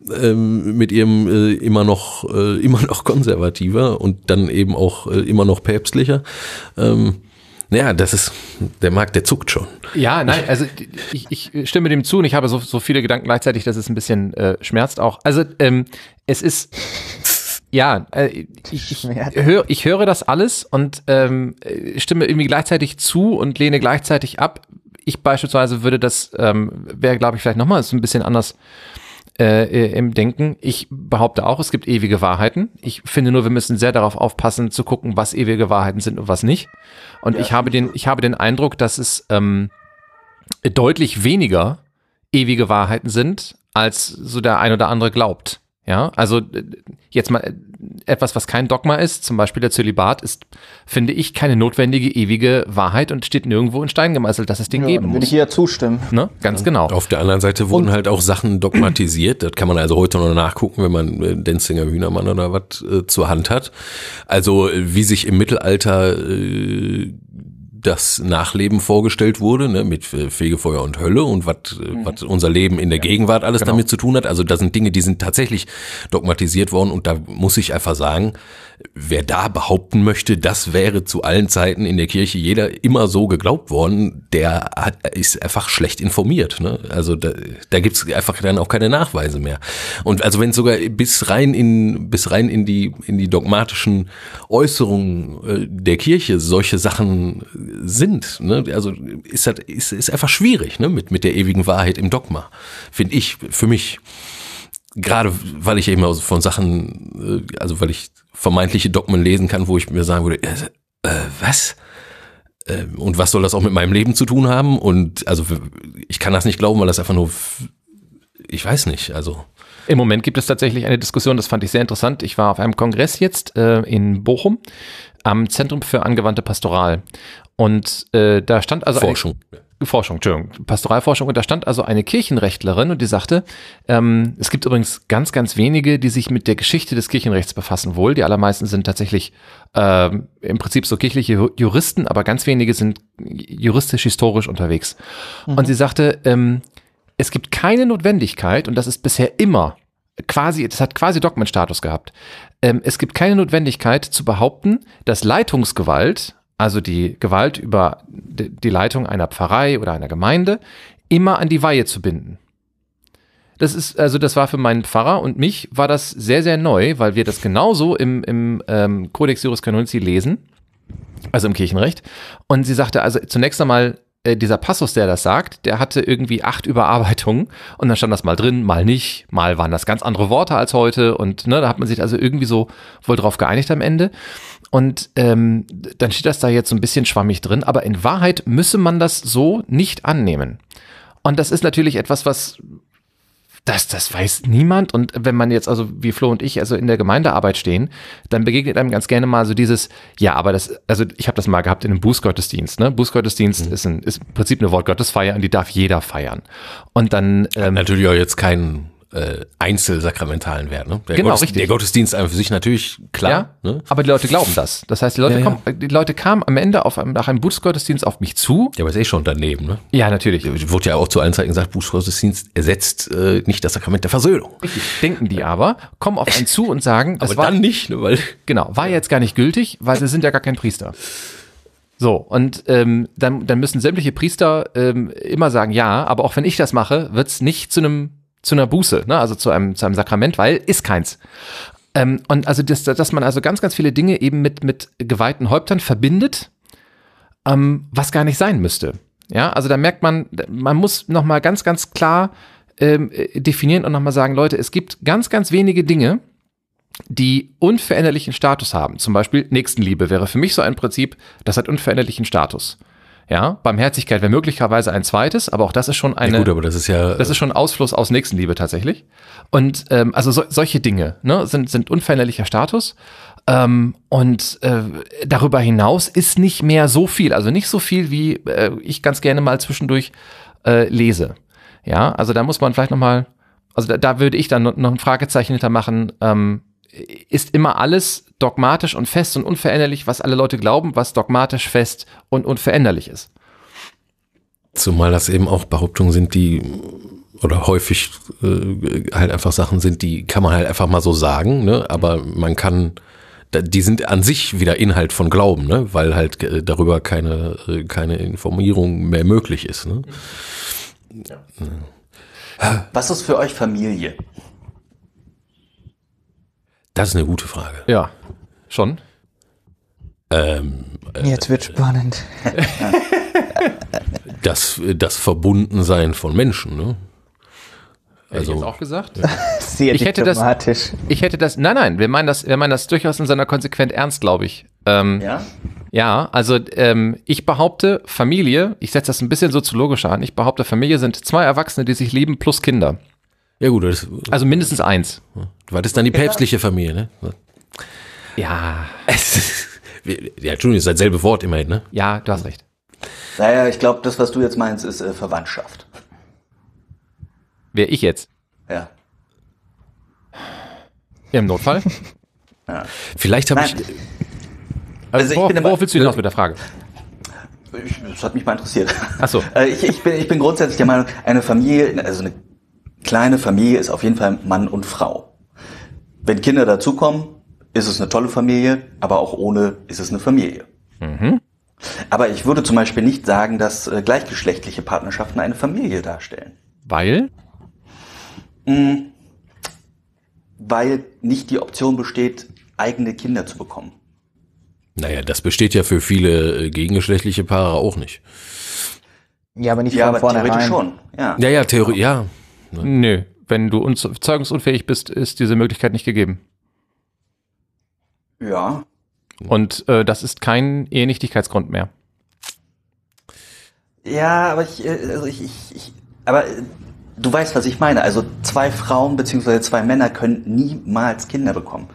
ähm, mit ihrem äh, immer noch äh, immer noch konservativer und dann eben auch äh, immer noch päpstlicher. Ähm, naja, das ist der Markt, der zuckt schon. Ja, nein, also ich, ich stimme dem zu und ich habe so, so viele Gedanken gleichzeitig, dass es ein bisschen äh, schmerzt auch. Also ähm, es ist ja, äh, ich, ich, hör, ich höre das alles und ähm, äh, stimme irgendwie gleichzeitig zu und lehne gleichzeitig ab. Ich beispielsweise würde das, ähm, wäre glaube ich vielleicht nochmal so ein bisschen anders äh, äh, im Denken. Ich behaupte auch, es gibt ewige Wahrheiten. Ich finde nur, wir müssen sehr darauf aufpassen, zu gucken, was ewige Wahrheiten sind und was nicht. Und ich habe den, ich habe den Eindruck, dass es ähm, deutlich weniger ewige Wahrheiten sind, als so der ein oder andere glaubt. Ja, also äh, jetzt mal äh, etwas, was kein Dogma ist, zum Beispiel der Zölibat, ist, finde ich, keine notwendige ewige Wahrheit und steht nirgendwo in Stein gemeißelt, dass es den Ja, geben würde muss. ich hier zustimmen. Ne? Ganz genau. Auf der anderen Seite wurden halt auch Sachen dogmatisiert. Das kann man also heute noch nachgucken, wenn man äh, Denzinger Hühnermann oder was äh, zur Hand hat. Also äh, wie sich im Mittelalter äh, das Nachleben vorgestellt wurde, ne, mit äh, Fegefeuer und Hölle und was äh, was unser Leben in der Gegenwart alles damit zu tun hat. Also da sind Dinge, die sind tatsächlich dogmatisiert worden und da muss ich einfach sagen, wer da behaupten möchte, das wäre zu allen Zeiten in der Kirche jeder immer so geglaubt worden, der hat, ist einfach schlecht informiert. Ne? Also da, da gibt's einfach dann auch keine Nachweise mehr. Und also wenn sogar bis rein in bis rein in die in die dogmatischen Äußerungen äh, der Kirche solche Sachen sind, ne? also ist das ist, ist einfach schwierig ne? mit mit der ewigen Wahrheit im Dogma, finde ich für mich gerade weil ich eben aus- von Sachen, äh, also weil ich vermeintliche Dogmen lesen kann, wo ich mir sagen würde, äh, äh, was? Äh, Und was soll das auch mit meinem Leben zu tun haben? Und also ich kann das nicht glauben, weil das einfach nur, ich weiß nicht, also Im Moment gibt es tatsächlich eine Diskussion, das fand ich sehr interessant. Ich war auf einem Kongress jetzt äh, in Bochum am Zentrum für angewandte Pastoral. Und äh, da stand also Forschung. Eine, Forschung, Entschuldigung, Pastoralforschung. Und da stand also eine Kirchenrechtlerin und die sagte, ähm, es gibt übrigens ganz, ganz wenige, die sich mit der Geschichte des Kirchenrechts befassen wohl. Die allermeisten sind tatsächlich ähm, im Prinzip so kirchliche Ju- Juristen, aber ganz wenige sind juristisch-historisch unterwegs. Und sie sagte, ähm, es gibt keine Notwendigkeit, und das ist bisher immer quasi, das hat quasi Dogmenstatus gehabt. Ähm, es gibt keine Notwendigkeit zu behaupten, dass Leitungsgewalt, also die Gewalt über die Leitung einer Pfarrei oder einer Gemeinde, immer an die Weihe zu binden. Das ist, also das war für meinen Pfarrer und mich war das sehr, sehr neu, weil wir das genauso im, im ähm, Codex Juris Canonici lesen, also im Kirchenrecht. Und sie sagte also zunächst einmal, äh, dieser Passus, der das sagt, der hatte irgendwie acht Überarbeitungen und dann stand das mal drin, mal nicht, mal waren das ganz andere Worte als heute und ne, da hat man sich also irgendwie so wohl drauf geeinigt am Ende. Und ähm, dann steht das da jetzt so ein bisschen schwammig drin, aber in Wahrheit müsse man das so nicht annehmen. Und das ist natürlich etwas, was das, das weiß niemand. Und wenn man jetzt, also wie Flo und ich, also in der Gemeindearbeit stehen, dann begegnet einem ganz gerne mal so dieses, ja, aber das, also ich habe das mal gehabt in einem Bußgottesdienst. Ne? Bußgottesdienst ist, ein, ist im Prinzip eine Wortgottesfeier und die darf jeder feiern. Und dann ähm, natürlich auch jetzt keinen äh, einzelsakramentalen Wert. Ne? Der Genau, Gottes- richtig. Der Gottesdienst an für sich natürlich klar. ja, Ne? aber die Leute glauben das. Das heißt, die Leute, Ja, ja. Kommen, die Leute kamen am Ende auf einem, nach einem Bußgottesdienst auf mich zu. Ja, aber ist eh schon daneben. Ne? Ja, natürlich. Wurde ja auch zu allen Zeiten gesagt, Bußgottesdienst ersetzt äh, nicht das Sakrament der Versöhnung. Richtig. Denken die aber, kommen auf einen zu und sagen, das Aber war, dann nicht, ne? weil Genau, war jetzt gar nicht gültig, weil sie sind ja gar kein Priester. So, und ähm, dann, dann müssen sämtliche Priester ähm, immer sagen, ja, aber auch wenn ich das mache, wird's nicht zu einem zu einer Buße, ne? also zu einem, zu einem Sakrament, weil ist keins. Ähm, und also, das, dass man also ganz, ganz viele Dinge eben mit, mit geweihten Häuptern verbindet, ähm, was gar nicht sein müsste. Ja, also da merkt man, man muss nochmal ganz, ganz klar ähm, äh, definieren und nochmal sagen, Leute, es gibt ganz, ganz wenige Dinge, die unveränderlichen Status haben. Zum Beispiel Nächstenliebe wäre für mich so ein Prinzip, das hat unveränderlichen Status. Ja, Barmherzigkeit wäre möglicherweise ein zweites, aber auch das ist schon eine, ja, gut, aber das ist ja das ist schon ein Ausfluss aus Nächstenliebe tatsächlich. Und ähm, also so, solche Dinge ne, sind, sind unveränderlicher Status. Ähm, und äh, darüber hinaus ist nicht mehr so viel, also nicht so viel, wie äh, ich ganz gerne mal zwischendurch äh, lese. Ja, also da muss man vielleicht nochmal, also da, da würde ich dann noch noch ein Fragezeichen hintermachen, ähm, ist immer alles dogmatisch und fest und unveränderlich, was alle Leute glauben, was dogmatisch fest und unveränderlich ist. Zumal das eben auch Behauptungen sind, die oder häufig äh, halt einfach Sachen sind, die kann man halt einfach mal so sagen, ne? aber man kann, die sind an sich wieder Inhalt von Glauben, ne? weil halt äh, darüber keine, äh, keine Informierung mehr möglich ist. Ne? Was ist für euch Familie? Das ist eine gute Frage. Ja, schon. Ähm, Jetzt wird spannend. das, das Verbundensein von Menschen. Ne? Hätte ich jetzt Also auch gesagt. Sehr Ich hätte das-. Ich hätte das, nein, nein, wir meinen das, wir meinen das durchaus in seiner Konsequenz ernst, glaube ich. Ähm, ja? Ja? also ähm, ich behaupte, Familie, ich setze das ein bisschen soziologischer an, ich behaupte, Familie sind zwei Erwachsene, die sich lieben, plus Kinder. Ja gut, das, Also mindestens eins. war das dann die päpstliche Familie, ne? Ja, Ja, Entschuldigung, das ist dasselbe Wort immerhin, ne? ja, du hast recht. Naja, ich glaube, das, was du jetzt meinst, ist äh, Verwandtschaft. Wer ich jetzt? Ja. Im Notfall? Vielleicht habe ich. Also, Also ich worauf, bin worauf willst du hinaus mit der Frage? Ich, das hat mich mal interessiert. Ach so. Äh, ich, ich, bin, ich bin grundsätzlich der Meinung, eine Familie, also eine kleine Familie ist auf jeden Fall Mann und Frau. Wenn Kinder dazukommen, ist es eine tolle Familie, aber auch ohne ist es eine Familie. Mhm. Aber ich würde zum Beispiel nicht sagen, dass äh, gleichgeschlechtliche Partnerschaften eine Familie darstellen. Weil? Weil nicht die Option besteht, eigene Kinder zu bekommen. naja, das besteht ja für viele äh, gegengeschlechtliche Paare auch nicht. Ja, aber nicht Ja, von aber theoretisch vornherein. schon. Ja. Ja, ja, Theorie, ja. Nö. Wenn du uns zeugungsunfähig bist, ist diese Möglichkeit nicht gegeben. ja. Und äh, das ist kein Ehenichtigkeitsgrund mehr. Ja, aber ich, äh, also ich, ich, ich aber äh, du weißt, was ich meine. Also zwei Frauen beziehungsweise zwei Männer können niemals Kinder bekommen.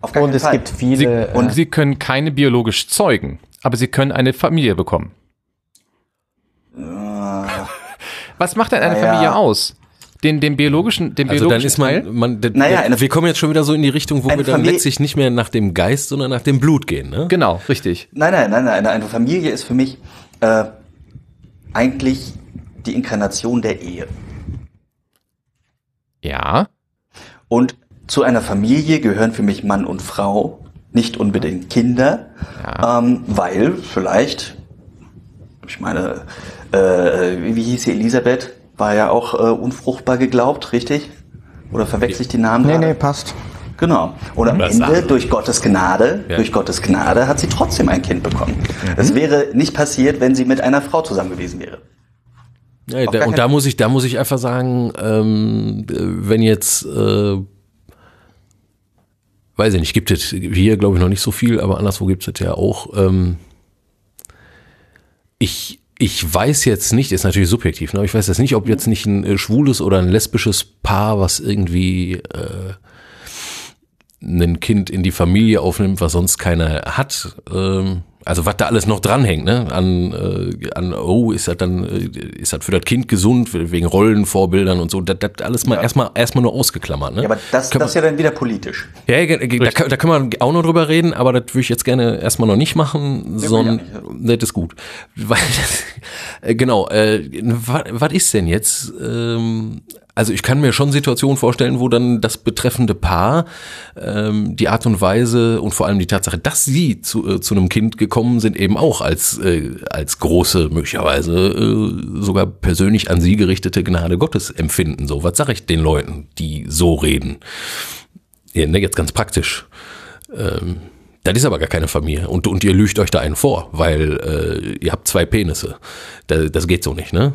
Auf gar Und es Fall. gibt viele. Sie, äh, und sie können keine biologisch zeugen, aber sie können eine Familie bekommen. Was macht denn eine. Familie aus? Den, den biologischen, den Also dann ist man, Teil? man d- Naja, d- eine- wir kommen jetzt schon wieder so in die Richtung, wo wir dann Familie- letztlich nicht mehr nach dem Geist, sondern nach dem Blut gehen, ne? Genau, richtig. Nein, nein, nein, nein. Eine Familie ist für mich äh, eigentlich die Inkarnation der Ehe. Ja. Und zu einer Familie gehören für mich Mann und Frau, nicht unbedingt Kinder, Ja. ähm, weil vielleicht, ich meine, äh, wie, wie hieß sie, Elisabeth, war ja auch äh, unfruchtbar geglaubt, richtig? Oder verwechsel ich die Namen? nee, gerade? nee, passt. Genau. Und am Was Ende, durch Gottes Gnade, Ja. durch Gottes Gnade hat sie trotzdem ein Kind bekommen. Mhm. Es wäre nicht passiert, wenn sie mit einer Frau zusammen gewesen wäre. Ja, da, und da muss ich, da muss ich einfach sagen, ähm, äh, wenn jetzt, äh, weiß ich nicht, gibt es hier, glaube ich, noch nicht so viel, aber anderswo gibt es ja auch. Ähm, ich, ich weiß jetzt nicht, ist natürlich subjektiv, ne, aber ich weiß jetzt nicht, ob jetzt nicht ein äh, schwules oder ein lesbisches Paar, was irgendwie äh, ein Kind in die Familie aufnimmt, was sonst keiner hat. Ähm, also was da alles noch dranhängt, ne? An, äh, an oh, ist das dann, äh, ist das für das Kind gesund, wegen Rollenvorbildern und so, das, das alles mal erstmal erstmal nur ausgeklammert, ne? Ja, aber das, Können das ist ja dann wieder politisch. ja, ja, da, kann- da können wir auch noch drüber reden, aber das würde ich jetzt gerne erstmal noch nicht machen, sondern will das ist gut. Weil, äh, genau, äh, was ist denn jetzt? Ähm, also ich kann mir schon Situationen vorstellen, wo dann das betreffende Paar ähm, die Art und Weise und vor allem die Tatsache, dass sie zu, äh, zu einem Kind gekommen sind, eben auch als, äh, als große, möglicherweise äh, sogar persönlich an sie gerichtete Gnade Gottes empfinden. So, was sage ich den Leuten, die so reden? Ja, ne, jetzt ganz praktisch. Ähm, das ist aber gar keine Familie. Und, und ihr lügt euch da einen vor, weil äh, ihr habt zwei Penisse. Da, das geht so nicht, ne?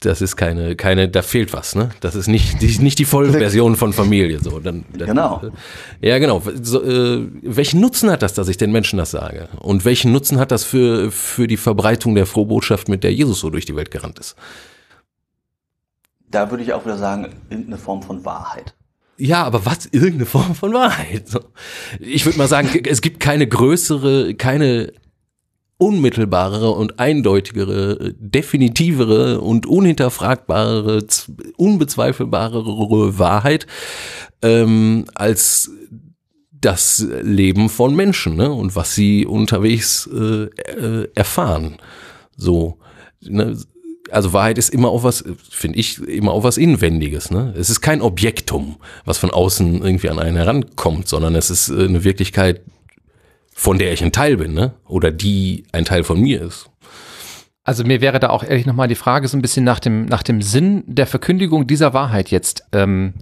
Das ist keine, keine, da fehlt was, ne? Das ist nicht, die, nicht die Vollversion von Familie. So, dann, dann, Genau. Ja, genau. So, äh, welchen Nutzen hat das, dass ich den Menschen das sage? Und welchen Nutzen hat das für, für die Verbreitung der Frohbotschaft, mit der Jesus so durch die Welt gerannt ist? Da würde ich auch wieder sagen, irgendeine Form von Wahrheit. Ja, aber was? Irgendeine Form von Wahrheit. Ich würde mal sagen, es gibt keine größere, keine unmittelbarere und eindeutigere, definitivere und unhinterfragbarere, unbezweifelbarere Wahrheit ähm, als das Leben von Menschen ne? und was sie unterwegs äh, äh, erfahren. So, ne? also Wahrheit ist immer auch was, finde ich, immer auch was Inwendiges. Ne? Es ist kein Objektum, was von außen irgendwie an einen herankommt, sondern es ist äh, eine Wirklichkeit, von der ich ein Teil bin, ne? oder die ein Teil von mir ist. Also mir wäre da auch ehrlich nochmal die Frage so ein bisschen nach dem, nach dem Sinn der Verkündigung dieser Wahrheit jetzt ähm,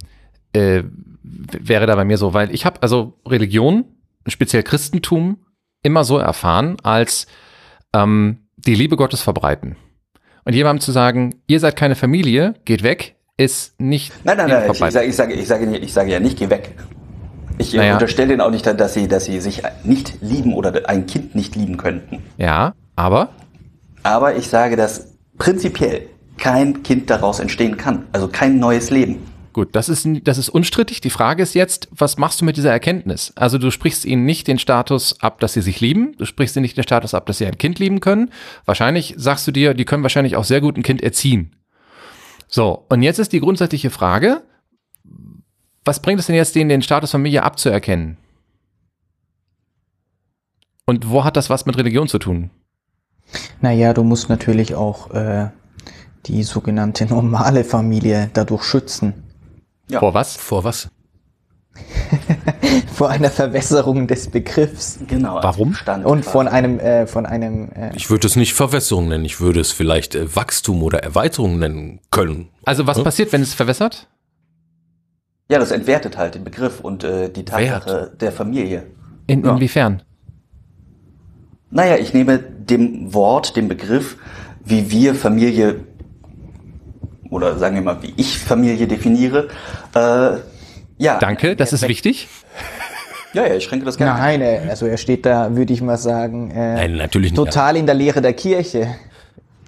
äh, wäre da bei mir so, weil ich habe also Religion, speziell Christentum, immer so erfahren als ähm, die Liebe Gottes verbreiten. Und jemandem zu sagen, ihr seid keine Familie, geht weg, ist nicht Nein, nein, nein, ich, ich, sage, ich, sage, ich, sage, ich sage ja nicht, geh weg. Ich Naja. unterstelle denen auch nicht, dass sie, dass sie sich nicht lieben oder ein Kind nicht lieben könnten. Ja, aber Aber ich sage, dass prinzipiell kein Kind daraus entstehen kann. Also kein neues Leben. gut, das ist, das ist unstrittig. Die Frage ist jetzt, was machst du mit dieser Erkenntnis? Also du sprichst ihnen nicht den Status ab, dass sie sich lieben, du sprichst ihnen nicht den Status ab, dass sie ein Kind lieben können. Wahrscheinlich sagst du dir, die können wahrscheinlich auch sehr gut ein Kind erziehen. So, und jetzt ist die grundsätzliche Frage, was bringt es denn jetzt, denen den Status Familie abzuerkennen? Und wo hat das was mit Religion zu tun? Naja, du musst natürlich auch äh, die sogenannte normale Familie dadurch schützen. Ja. Vor was? Vor was? Vor einer Verwässerung des Begriffs. Genau. als Warum? Stand Und von einem, äh, von einem, äh, Ich würde es nicht Verwässerung nennen, ich würde es vielleicht äh, Wachstum oder Erweiterung nennen können. Also was Hm? passiert, wenn es verwässert? Ja, das entwertet halt den Begriff und äh, die Tatsache der Familie. In, Ja. Inwiefern? Naja, ich nehme dem Wort, dem Begriff, wie wir Familie oder sagen wir mal, wie ich Familie definiere, äh, ja. Danke, das ist wichtig. Ja, ja, ich schränke das gerne. ein. nein, äh, also er steht da, würde ich mal sagen, äh, Nein, natürlich nicht. total in der Lehre der Kirche.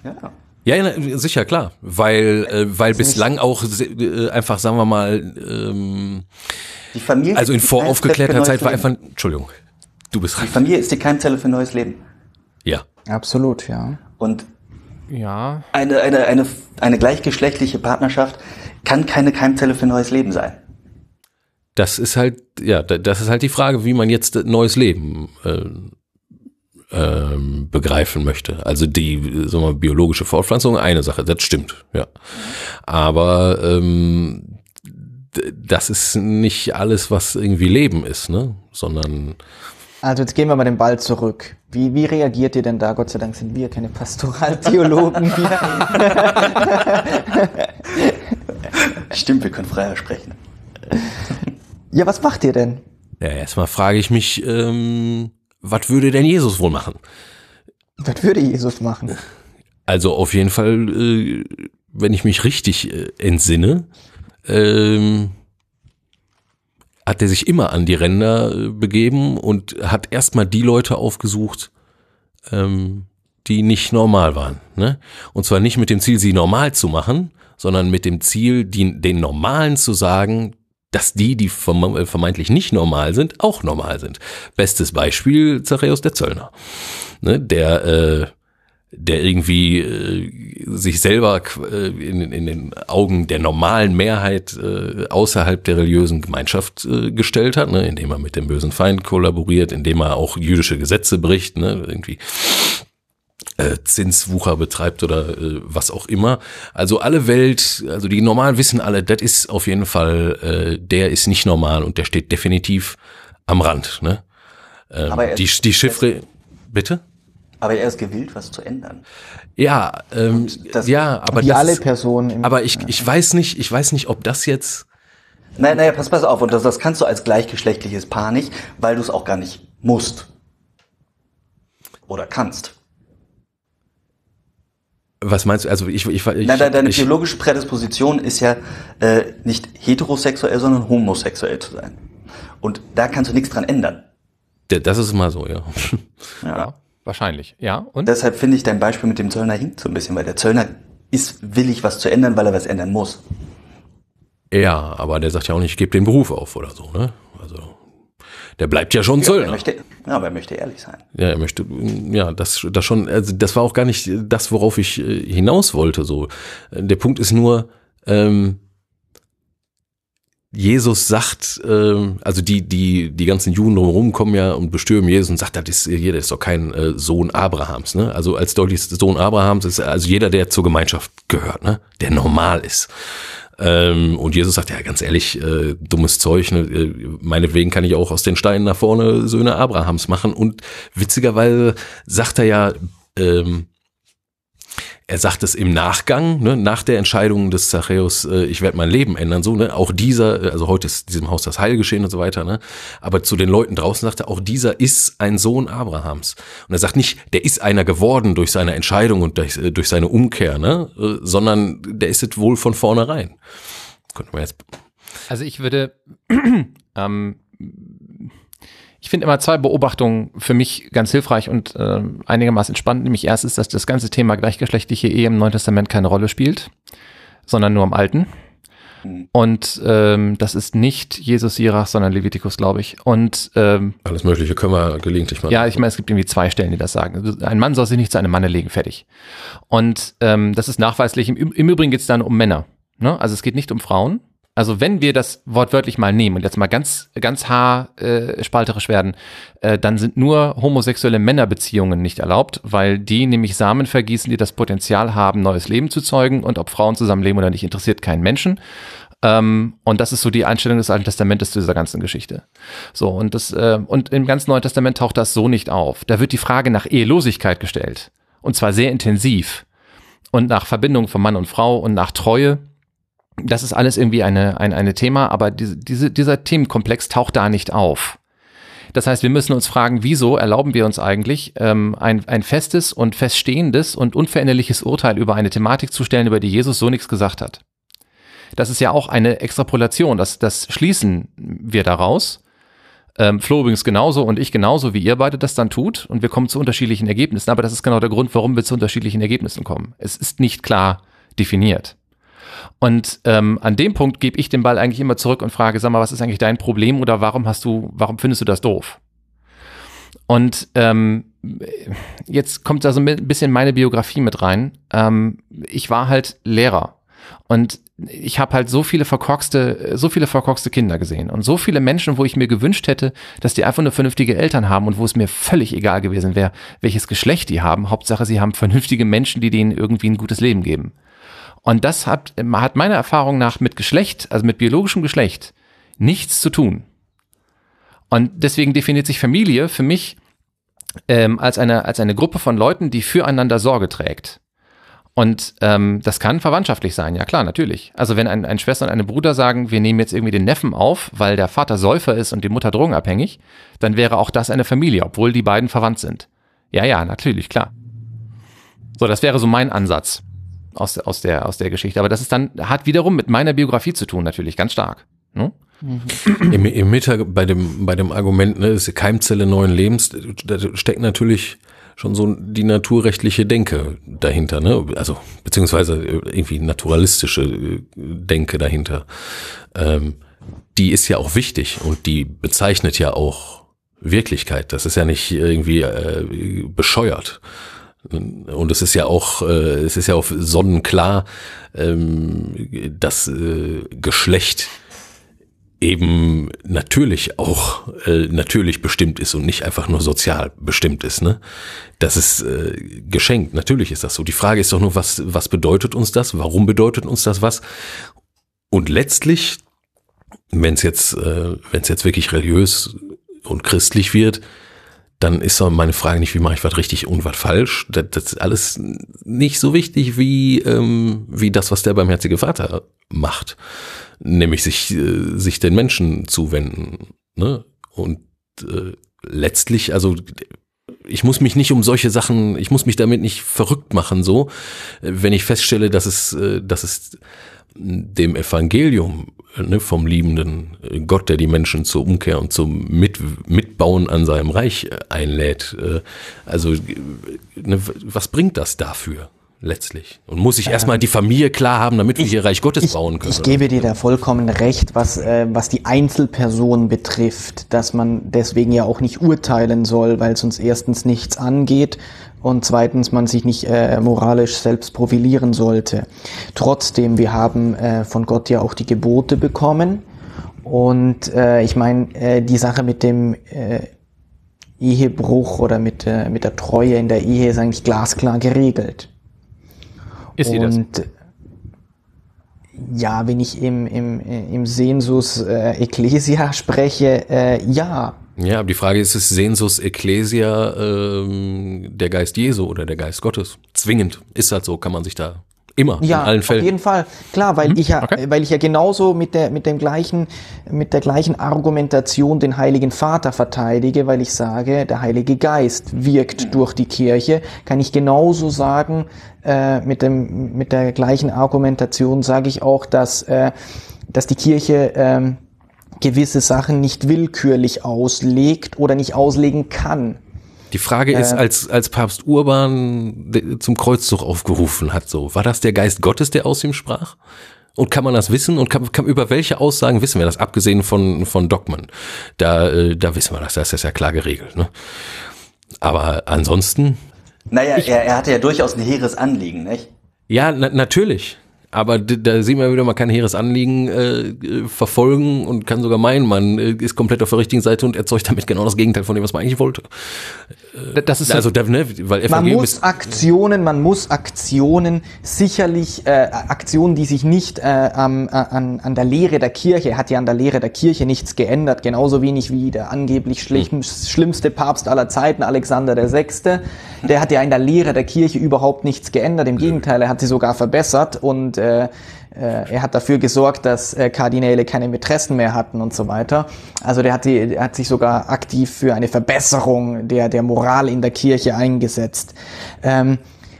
Ja. Ja, ja, sicher, klar. Weil, äh, weil bislang auch äh, einfach, sagen wir mal, ähm, Die Familie. also in die voraufgeklärter Zeit war einfach, Leben. Entschuldigung, du bist Die rein. Familie ist die Keimzelle für neues Leben. Ja. Absolut, ja. Und Ja. eine, eine, eine, eine gleichgeschlechtliche Partnerschaft kann keine Keimzelle für neues Leben sein. Das ist halt, ja, da- das ist halt die Frage, wie man jetzt neues Leben äh, ähm, begreifen möchte. Also die, sagen wir mal, biologische Fortpflanzung, eine Sache, das stimmt, ja. Aber ähm, das ist nicht alles, was irgendwie Leben ist, ne? Sondern Also jetzt gehen wir mal den Ball zurück. Wie, wie reagiert ihr denn da? Gott sei Dank sind wir keine Pastoraltheologen hier. Stimmt, wir können freier sprechen. Ja, was macht ihr denn? ja, erstmal frage ich mich, ähm, was würde denn Jesus wohl machen? Was würde Jesus machen? Also auf jeden Fall, äh, wenn ich mich richtig äh, entsinne, ähm, hat er sich immer an die Ränder äh, begeben und hat erstmal die Leute aufgesucht, ähm, die nicht normal waren. Ne? Und zwar nicht mit dem Ziel, sie normal zu machen, sondern mit dem Ziel, die, den Normalen zu sagen, dass die, die äh, vermeintlich nicht normal sind, auch normal sind. Bestes Beispiel Zachäus der Zöllner, ne? der äh, der irgendwie äh, sich selber äh, in, in den Augen der normalen Mehrheit äh, außerhalb der religiösen Gemeinschaft äh, gestellt hat, ne, indem er mit dem bösen Feind kollaboriert, indem er auch jüdische Gesetze bricht, ne, irgendwie äh, Zinswucher betreibt oder äh, was auch immer. Also alle Welt, also die Normalen wissen alle, das ist auf jeden Fall, äh, der ist nicht normal und der steht definitiv am Rand. Ne? Ähm, Aber er die, ist- die Chiffre, bitte? Aber er ist gewillt, was zu ändern. Ja, ähm, das- ja, aber Wie das alle Personen im aber ich, ich weiß nicht, ich weiß nicht, ob das jetzt, Nein, naja, pass, pass auf. Und das, das kannst du als gleichgeschlechtliches Paar nicht, weil du es auch gar nicht musst. Oder kannst. Was meinst du, also ich, ich, ich, Nein, deine, ich biologische Prädisposition ist ja äh, nicht heterosexuell, sondern homosexuell zu sein. Und da kannst du nichts dran ändern. das ist mal so, ja. Ja. Ja, wahrscheinlich. Ja, und? Deshalb finde ich dein Beispiel mit dem Zöllner hinkt so ein bisschen, weil der Zöllner ist willig, was zu ändern, weil er was ändern muss. Ja, aber der sagt ja auch nicht, ich gebe den Beruf auf oder so, ne? Also der bleibt ja schon Er Zöllner. möchte, ja, aber er möchte ehrlich sein. Ja, er möchte, ja, das, das schon, also das war auch gar nicht das, worauf ich äh, hinaus wollte. So, der Punkt ist nur, ähm, Jesus sagt, ähm, also die, die, die ganzen Juden drumherum kommen ja und bestürmen Jesus und sagt, das ist, jeder ist doch kein äh, Sohn Abrahams, ne? Also als deutlichster Sohn Abrahams ist also jeder, der zur Gemeinschaft gehört, ne? Der normal ist. Ähm, und Jesus sagt, ja, ganz ehrlich, äh, dummes Zeug, ne? äh, meinetwegen kann ich auch aus den Steinen nach vorne Söhne Abrahams machen. Und witzigerweise sagt er ja, ähm, er sagt es im Nachgang, ne, nach der Entscheidung des Zachäus, äh, ich werde mein Leben ändern, so, ne, auch dieser, äh, also heute ist diesem Haus das Heil geschehen und so weiter, ne, aber zu den Leuten draußen sagt er, auch dieser ist ein Sohn Abrahams. Und er sagt nicht, der ist einer geworden durch seine Entscheidung und durch, äh, durch seine Umkehr, ne, äh, sondern der ist es wohl von vornherein. Könnte man jetzt, Also ich würde, ähm, ich finde immer zwei Beobachtungen für mich ganz hilfreich und äh, einigermaßen spannend. Nämlich erstens, dass das ganze Thema gleichgeschlechtliche Ehe im Neuen Testament keine Rolle spielt, sondern nur im Alten. Mhm. Und ähm, das ist nicht Jesus Sirach, sondern Levitikus, glaube ich. Und ähm, alles Mögliche können wir gelegentlich mal. Ja, ich meine, es gibt irgendwie zwei Stellen, die das sagen. Ein Mann soll sich nicht zu einem Manne legen, fertig. Und ähm, das ist nachweislich. Im, im Übrigen geht es dann um Männer. Ne? Also es geht nicht um Frauen. Also wenn wir das wortwörtlich mal nehmen und jetzt mal ganz, ganz haarspalterisch äh, werden, äh, dann sind nur homosexuelle Männerbeziehungen nicht erlaubt, weil die nämlich Samen vergießen, die das Potenzial haben, neues Leben zu zeugen und ob Frauen zusammenleben oder nicht, interessiert keinen Menschen. Ähm, und das ist so die Einstellung des Alten Testamentes zu dieser ganzen Geschichte. So, und das, äh, und im ganzen Neuen Testament taucht das so nicht auf. Da wird die Frage nach Ehelosigkeit gestellt. Und zwar sehr intensiv. Und nach Verbindung von Mann und Frau und nach Treue das ist alles irgendwie eine, ein eine Thema, aber diese, diese, dieser Themenkomplex taucht da nicht auf. Das heißt, wir müssen uns fragen, wieso erlauben wir uns eigentlich, ähm, ein, ein festes und feststehendes und unveränderliches Urteil über eine Thematik zu stellen, über die Jesus so nichts gesagt hat. Das ist ja auch eine Extrapolation, das, das schließen wir daraus. Ähm, Flo übrigens genauso und ich genauso, wie ihr beide das dann tut. Und wir kommen zu unterschiedlichen Ergebnissen. Aber das ist genau der Grund, warum wir zu unterschiedlichen Ergebnissen kommen. Es ist nicht klar definiert. Und ähm, an dem Punkt gebe ich den Ball eigentlich immer zurück und frage, sag mal, was ist eigentlich dein Problem oder warum hast du, warum findest du das doof? Und ähm, jetzt kommt da so ein bisschen meine Biografie mit rein. Ähm, ich war halt Lehrer und ich habe halt so viele verkorkste, so viele verkorkste Kinder gesehen und so viele Menschen, wo ich mir gewünscht hätte, dass die einfach nur vernünftige Eltern haben und wo es mir völlig egal gewesen wäre, welches Geschlecht die haben. Hauptsache, sie haben vernünftige Menschen, die denen irgendwie ein gutes Leben geben. Und das hat, hat meiner Erfahrung nach mit Geschlecht, also mit biologischem Geschlecht, nichts zu tun. Und deswegen definiert sich Familie für mich ähm, als, eine, als eine Gruppe von Leuten, die füreinander Sorge trägt. Und ähm, das kann verwandtschaftlich sein, ja klar, natürlich. Also wenn ein, ein Schwester und eine Bruder sagen, wir nehmen jetzt irgendwie den Neffen auf, weil der Vater Säufer ist und die Mutter drogenabhängig, dann wäre auch das eine Familie, obwohl die beiden verwandt sind. Ja, ja, natürlich, klar. So, das wäre so mein Ansatz aus, aus, der, aus der Geschichte. Aber das ist dann, hat wiederum mit meiner Biografie zu tun, natürlich, ganz stark. Ne? Mhm. Im, Im Mitte bei dem, bei dem Argument, ne, ist Keimzelle neuen Lebens, da steckt natürlich schon so die naturrechtliche Denke dahinter, ne? Also beziehungsweise irgendwie naturalistische äh, Denke dahinter. Ähm, die ist ja auch wichtig und die bezeichnet ja auch Wirklichkeit. Das ist ja nicht irgendwie äh, bescheuert. Und es ist ja auch, äh, es ist ja auch sonnenklar, ähm, dass äh, Geschlecht eben natürlich auch äh, natürlich bestimmt ist und nicht einfach nur sozial bestimmt ist. Ne? Das ist äh, geschenkt. Natürlich ist das so. Die Frage ist doch nur, was was bedeutet uns das? Warum bedeutet uns das was? Und letztlich, wenn es jetzt äh, wenn es jetzt wirklich religiös und christlich wird, dann ist doch meine Frage nicht, wie mache ich was richtig und was falsch. Das, das ist alles nicht so wichtig wie, ähm, wie das, was der barmherzige Vater macht. Nämlich sich, äh, sich den Menschen zuwenden. Ne? Und äh, letztlich, also ich muss mich nicht um solche Sachen, ich muss mich damit nicht verrückt machen, so, wenn ich feststelle, dass es, äh, dass es dem Evangelium ne, vom liebenden Gott, der die Menschen zur Umkehr und zum Mit, Mitbauen an seinem Reich äh, einlädt. Äh, also ne, was bringt das dafür? letztlich. Und muss ich erstmal die Familie klar haben, damit wir hier Reich Gottes ich, bauen können. Ich gebe dir da vollkommen recht, was, äh, was die Einzelperson betrifft, dass man deswegen ja auch nicht urteilen soll, weil es uns erstens nichts angeht und zweitens man sich nicht äh, moralisch selbst profilieren sollte. Trotzdem, wir haben äh, von Gott ja auch die Gebote bekommen und äh, ich meine, äh, die Sache mit dem äh, Ehebruch oder mit, äh, mit der Treue in der Ehe ist eigentlich glasklar geregelt. Ist sie das? ja, wenn ich im, im, im Sensus äh, Ecclesia spreche, äh, ja. Ja, aber die Frage ist, ist Sensus Ecclesia ähm, der Geist Jesu oder der Geist Gottes? Zwingend. Ist halt so, kann man sich da Immer, ja, in allen Fällen. Auf jeden Fall, klar, weil mhm. ich ja, okay. weil ich ja genauso mit der mit dem gleichen mit der gleichen Argumentation den Heiligen Vater verteidige, weil ich sage, der Heilige Geist wirkt durch die Kirche, kann ich genauso sagen äh, mit dem mit der gleichen Argumentation sage ich auch, dass äh, dass die Kirche äh, gewisse Sachen nicht willkürlich auslegt oder nicht auslegen kann. Die Frage ist, äh, als, als Papst Urban zum Kreuzzug aufgerufen hat, so, war das der Geist Gottes, der aus ihm sprach? und kann man das wissen und kann, kann über welche Aussagen wissen wir das, abgesehen von, von Dogmen. Da, äh, da wissen wir das, das ist ja klar geregelt. Ne? Aber ansonsten. Naja, er, er hatte ja durchaus ein hehres Anliegen, nicht? Ja, na, natürlich. Aber da sieht man wieder, man kann hehres Anliegen äh, verfolgen und kann sogar meinen, man äh, ist komplett auf der richtigen Seite und erzeugt damit genau das Gegenteil von dem, was man eigentlich wollte. Das ist also, ne, weil man muss Aktionen, man muss Aktionen sicherlich äh, Aktionen, die sich nicht äh, an, an, an der Lehre der Kirche hat ja an der Lehre der Kirche nichts geändert, genauso wenig wie der angeblich schlimm, hm. schlimmste Papst aller Zeiten Alexander VI. Der hat ja in der Lehre der Kirche überhaupt nichts geändert. Im Gegenteil, er hat sie sogar verbessert und äh, äh, er hat dafür gesorgt, dass äh, Kardinäle keine Mätressen mehr hatten und so weiter. Also der hat, die, der hat sich sogar aktiv für eine Verbesserung der, der Moral in der Kirche eingesetzt. Ähm,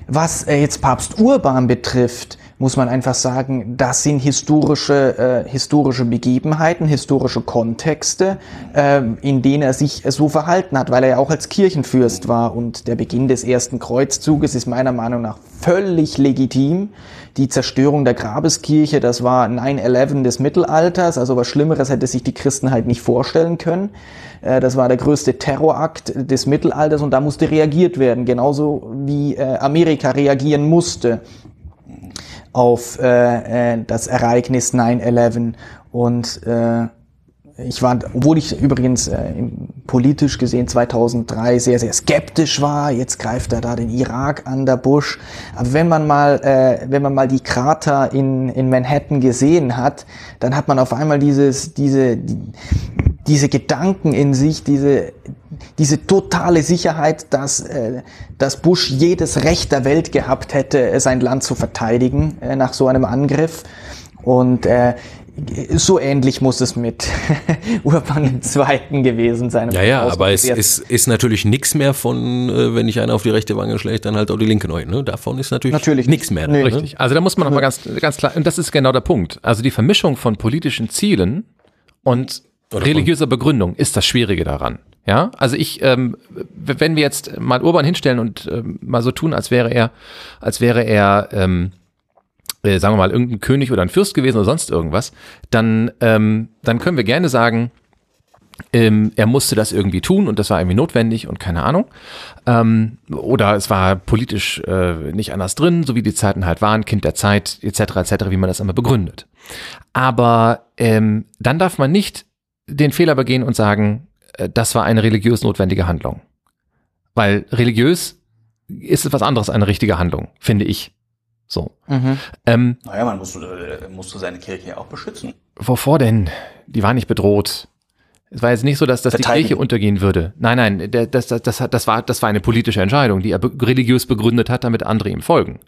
was äh, jetzt Papst Urban betrifft, muss man einfach sagen, das sind historische, äh, historische Begebenheiten, historische Kontexte, äh, in denen er sich so verhalten hat, weil er ja auch als Kirchenfürst war. Und der Beginn des ersten Kreuzzuges ist meiner Meinung nach völlig legitim. Die Zerstörung der Grabeskirche, das war 9-11 des Mittelalters, also was Schlimmeres hätte sich die Christen halt nicht vorstellen können. Äh, das war der größte Terrorakt des Mittelalters und da musste reagiert werden, genauso wie äh, Amerika reagieren musste auf äh, das Ereignis 9-11. Und ich war, obwohl ich übrigens äh, politisch gesehen 2003 sehr, sehr skeptisch war, jetzt greift er da den Irak an, der Bush. Aber wenn man mal, äh, wenn man mal die Krater in, in Manhattan gesehen hat, dann hat man auf einmal dieses, diese, die, diese Gedanken in sich, diese, diese totale Sicherheit, dass, äh, dass Bush jedes Recht der Welt gehabt hätte, sein Land zu verteidigen äh, nach so einem Angriff. Und äh, so ähnlich muss es mit Urban II. gewesen sein. Ja, ja, aber es ist, ist natürlich nichts mehr von, äh, wenn ich einer auf die rechte Wange schlägt, dann halt auch die linke neu. Ne? Davon ist natürlich, natürlich nichts mehr. Nee, ne? Richtig. Also da muss man nochmal ganz, ganz klar, und das ist genau der Punkt. Also die Vermischung von politischen Zielen und Oder religiöser Begründung ist das Schwierige daran. Ja, also ich, ähm, wenn wir jetzt mal Urban hinstellen und ähm, mal so tun, als wäre er, als wäre er ähm, äh, sagen wir mal, irgendein König oder ein Fürst gewesen oder sonst irgendwas, dann, ähm, dann können wir gerne sagen, ähm, er musste das irgendwie tun und das war irgendwie notwendig und keine Ahnung. Ähm, oder es war politisch äh, nicht anders drin, so wie die Zeiten halt waren, Kind der Zeit etc. etc., wie man das immer begründet. Aber ähm, dann darf man nicht den Fehler begehen und sagen, äh, das war eine religiös notwendige Handlung. Weil religiös ist es was anderes, eine richtige Handlung, finde ich. So. Mhm. Ähm, naja, man musste, äh, musste seine Kirche auch beschützen. Wovor denn? Die war nicht bedroht. Es war jetzt nicht so, dass, dass die Kirche untergehen würde. Nein, nein, das, das, das, das, war, das war eine politische Entscheidung, die er religiös begründet hat, damit andere ihm folgen.